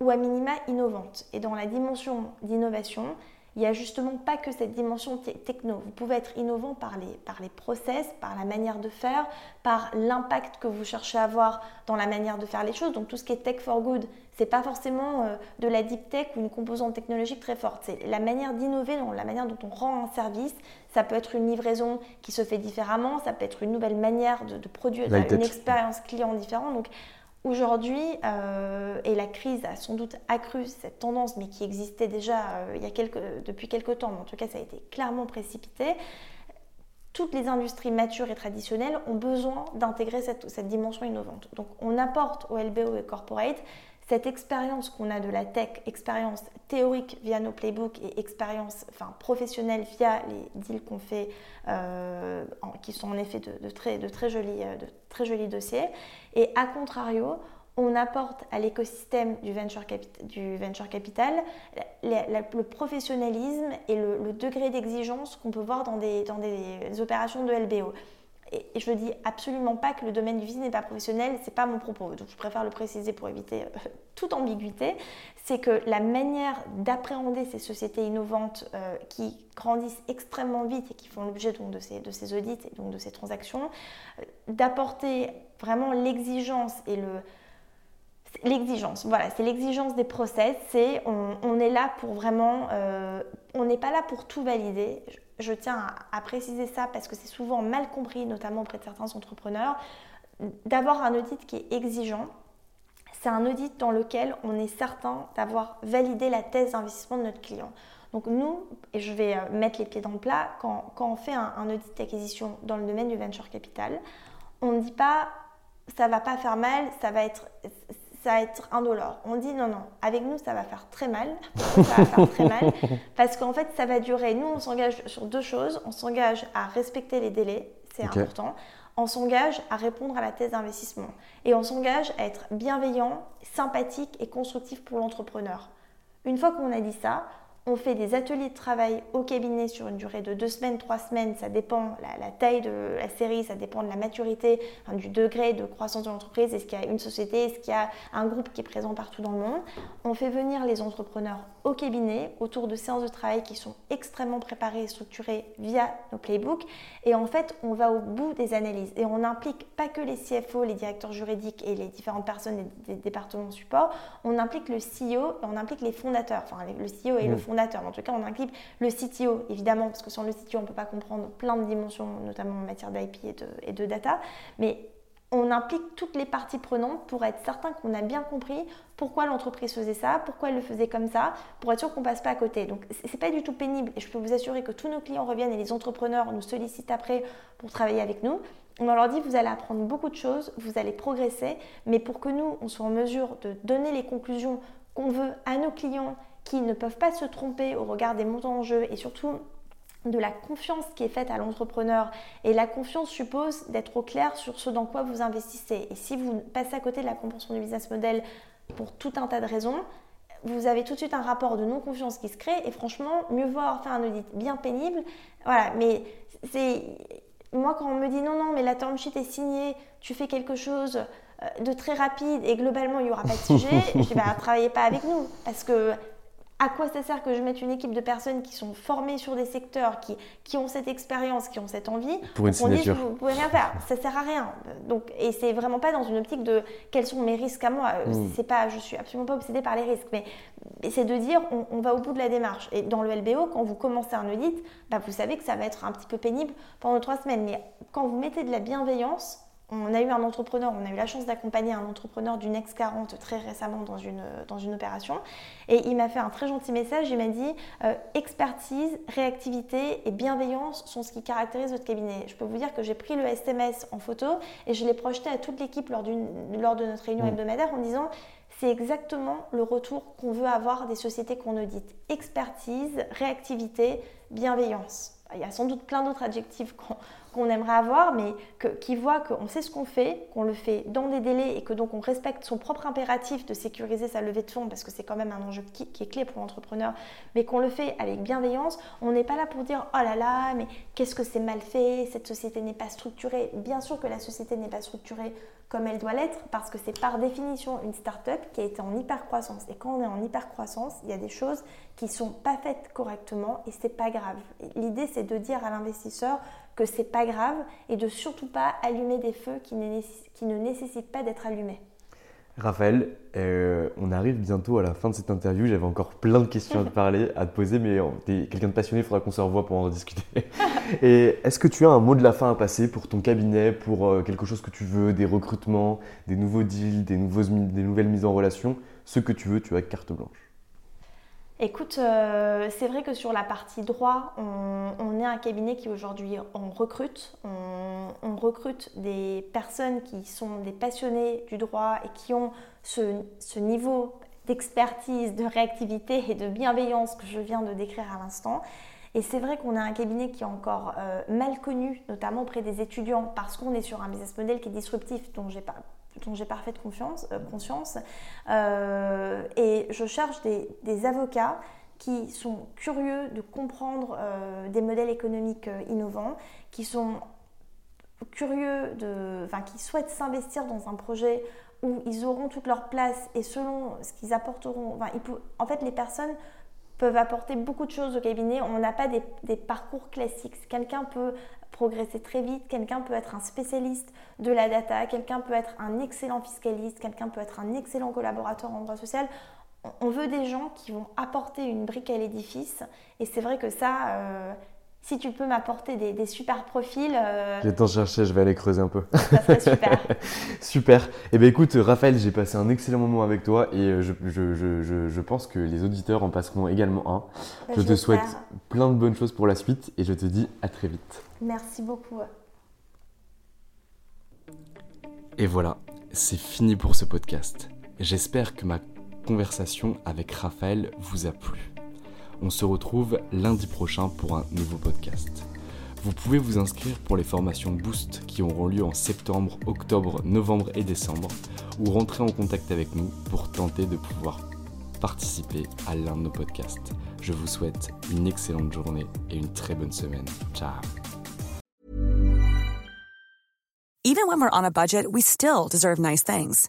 S4: ou à minima innovante. Et dans la dimension d'innovation, il n'y a justement pas que cette dimension techno. Vous pouvez être innovant par les, par les process, par la manière de faire, par l'impact que vous cherchez à avoir dans la manière de faire les choses. Donc tout ce qui est tech for good, c'est pas forcément euh, de la deep tech ou une composante technologique très forte. C'est la manière d'innover, la manière dont on rend un service. Ça peut être une livraison qui se fait différemment, ça peut être une nouvelle manière de, produire une expérience client différente. Donc Aujourd'hui, euh, et la crise a sans doute accru cette tendance, mais qui existait déjà euh, il y a depuis quelques temps, mais en tout cas ça a été clairement précipité, toutes les industries matures et traditionnelles ont besoin d'intégrer cette, cette, dimension innovante. Donc on apporte au LBO et corporate cette expérience qu'on a de la tech, expérience théorique via nos playbooks et expérience enfin, professionnelle via les deals qu'on fait, euh, qui sont en effet de, très, jolis, euh, très jolis dossiers. Et à contrario, on apporte à l'écosystème du venture, du venture capital le professionnalisme et le, degré d'exigence qu'on peut voir dans des, dans des opérations de LBO et je ne dis absolument pas que le domaine du VC n'est pas professionnel, c'est pas mon propos. Donc je préfère le préciser pour éviter euh, toute ambiguïté. C'est que la manière d'appréhender ces sociétés innovantes euh, qui grandissent extrêmement vite et qui font l'objet de ces, de ces audits et donc de ces transactions, euh, d'apporter vraiment l'exigence et le, L'exigence, voilà, c'est l'exigence des process, c'est on, est là pour vraiment, on n'est pas là pour tout valider je tiens à, préciser ça parce que c'est souvent mal compris, notamment auprès de certains entrepreneurs, d'avoir un audit qui est exigeant. C'est un audit dans lequel on est certain d'avoir validé la thèse d'investissement de notre client. Donc nous, et je vais euh, mettre les pieds dans le plat, quand, on fait un, un audit d'acquisition dans le domaine du venture capital, on ne dit pas ça va pas faire mal, ça va être ça va être indolore. On dit non, non, avec nous, ça va faire très mal. ça va faire très mal. Parce qu'en fait, ça va durer. Nous, on s'engage sur deux choses. On s'engage à respecter les délais, c'est important. On s'engage à répondre à la thèse d'investissement. Et on s'engage à être bienveillant, sympathique et constructif pour l'entrepreneur. Une fois qu'on a dit ça, on fait des ateliers de travail au cabinet sur une durée de deux semaines, trois semaines. Ça dépend la, la taille de la série, ça dépend de la maturité, du degré de croissance de l'entreprise. Est-ce qu'il y a une société, est-ce qu'il y a un groupe qui est présent partout dans le monde? On fait venir les entrepreneurs au cabinet autour de séances de travail qui sont extrêmement préparées et structurées via nos playbooks. Et en fait, on va au bout des analyses et on n'implique pas que les CFO, les directeurs juridiques et les différentes personnes des, départements support. On implique le CEO et on implique les fondateurs. Enfin, le CEO et le fondateur mmh. En tout cas, on implique le CTO, évidemment, parce que sans le CTO, on ne peut pas comprendre plein de dimensions, notamment en matière d'IP et de, data. Mais on implique toutes les parties prenantes pour être certain qu'on a bien compris pourquoi l'entreprise faisait ça, pourquoi elle le faisait comme ça, pour être sûr qu'on ne passe pas à côté. Donc c'est pas du tout pénible et je peux vous assurer que tous nos clients reviennent et les entrepreneurs nous sollicitent après pour travailler avec nous. On leur dit vous allez apprendre beaucoup de choses, vous allez progresser, mais pour que nous on soit en mesure de donner les conclusions qu'on veut à nos clients qui ne peuvent pas se tromper au regard des montants en jeu et surtout de la confiance qui est faite à l'entrepreneur. Et la confiance suppose d'être au clair sur ce dans quoi vous investissez. Et si vous passez à côté de la compréhension du business model pour tout un tas de raisons, vous avez tout de suite un rapport de non-confiance qui se crée. Et franchement, mieux vaut avoir fait un audit bien pénible. Voilà, mais c'est. Moi, quand on me dit non, non, mais la term sheet est signée, tu fais quelque chose euh, de très rapide et globalement, il n'y aura pas de sujet, je dis bah, travaillez pas avec nous. Parce que à quoi ça sert que je mette une équipe de personnes qui sont formées sur des secteurs, qui, qui ont cette expérience, qui ont cette envie
S3: Pour une signature.
S4: vous pouvez rien faire. Ça sert à rien. Donc, et c'est vraiment pas dans une optique de quels sont mes risques à moi. Mm. C'est pas, je suis absolument pas obsédée par les risques, mais c'est de dire on, va au bout de la démarche. Et dans le LBO, quand vous commencez un audit, bah, vous savez que ça va être un petit peu pénible pendant trois semaines. Mais quand vous mettez de la bienveillance, on a eu un entrepreneur, on a eu la chance d'accompagner un entrepreneur du Next 40 très récemment dans une, dans une opération. Et il m'a fait un très gentil message. Il m'a dit euh, expertise, réactivité et bienveillance sont ce qui caractérise votre cabinet. Je peux vous dire que j'ai pris le SMS en photo et je l'ai projeté à toute l'équipe lors, lors de notre réunion mmh. hebdomadaire en disant c'est exactement le retour qu'on veut avoir des sociétés qu'on audite. Expertise, réactivité, bienveillance. Il y a sans doute plein d'autres adjectifs qu'on qu'on aimerait avoir, mais qui voit qu'on sait ce qu'on fait, qu'on le fait dans des délais et que donc on respecte son propre impératif de sécuriser sa levée de fonds parce que c'est quand même un enjeu qui, est clé pour l'entrepreneur, mais qu'on le fait avec bienveillance. On n'est pas là pour dire oh là là, mais qu'est-ce que c'est mal fait, cette société n'est pas structurée. Bien sûr que la société n'est pas structurée comme elle doit l'être parce que c'est par définition une start-up qui a été en hyper croissance. Et quand on est en hyper croissance, il y a des choses qui sont pas faites correctement et c'est pas grave. L'idée c'est de dire à l'investisseur que c'est pas grave et de surtout pas allumer des feux qui ne, qui ne nécessitent pas d'être allumés.
S3: Raphaël, euh, on arrive bientôt à la fin de cette interview. J'avais encore plein de questions à te parler, à te poser, mais tu es quelqu'un de passionné, il faudra qu'on se revoie pour en discuter. Et est-ce que tu as un mot de la fin à passer pour ton cabinet, pour euh, quelque chose que tu veux, des recrutements, des nouveaux deals, des, nouveaux, des nouvelles mises en relation Ce que tu veux, tu as carte blanche.
S4: Écoute, euh, c'est vrai que sur la partie droit, on, est un cabinet qui aujourd'hui on recrute. On, recrute des personnes qui sont des passionnés du droit et qui ont ce, niveau d'expertise, de réactivité et de bienveillance que je viens de décrire à l'instant. Et c'est vrai qu'on a un cabinet qui est encore euh, mal connu, notamment auprès des étudiants, parce qu'on est sur un business model qui est disruptif, dont j'ai pas dont j'ai parfaite confiance, euh, conscience. Euh, et je cherche des, avocats qui sont curieux de comprendre euh, des modèles économiques innovants, qui sont curieux de, enfin, qui souhaitent s'investir dans un projet où ils auront toute leur place et selon ce qu'ils apporteront, en fait, les personnes peuvent apporter beaucoup de choses au cabinet. On n'a pas des, parcours classiques. Quelqu'un peut progresser très vite, quelqu'un peut être un spécialiste de la data, quelqu'un peut être un excellent fiscaliste, quelqu'un peut être un excellent collaborateur en droit social. On veut des gens qui vont apporter une brique à l'édifice. Et c'est vrai que ça, euh, si tu peux m'apporter des, super profils.
S3: Euh... Je vais t'en chercher, je vais aller creuser un peu.
S4: Ça serait super.
S3: super. Eh bien écoute, Raphaël, j'ai passé un excellent moment avec toi et euh, je, je, je, je, pense que les auditeurs en passeront également un. Bah, je te souhaite plein de bonnes choses pour la suite et je te dis à très vite.
S4: Merci beaucoup.
S3: Et voilà, c'est fini pour ce podcast. J'espère que ma conversation avec Raphaël vous a plu. On se retrouve lundi prochain pour un nouveau podcast. Vous pouvez vous inscrire pour les formations Boost qui auront lieu en septembre, octobre, novembre et décembre, ou rentrer en contact avec nous pour tenter de pouvoir participer à l'un de nos podcasts. Je vous souhaite une excellente journée et une très bonne semaine. Ciao.
S5: Even when we're on a budget, we still deserve nice things.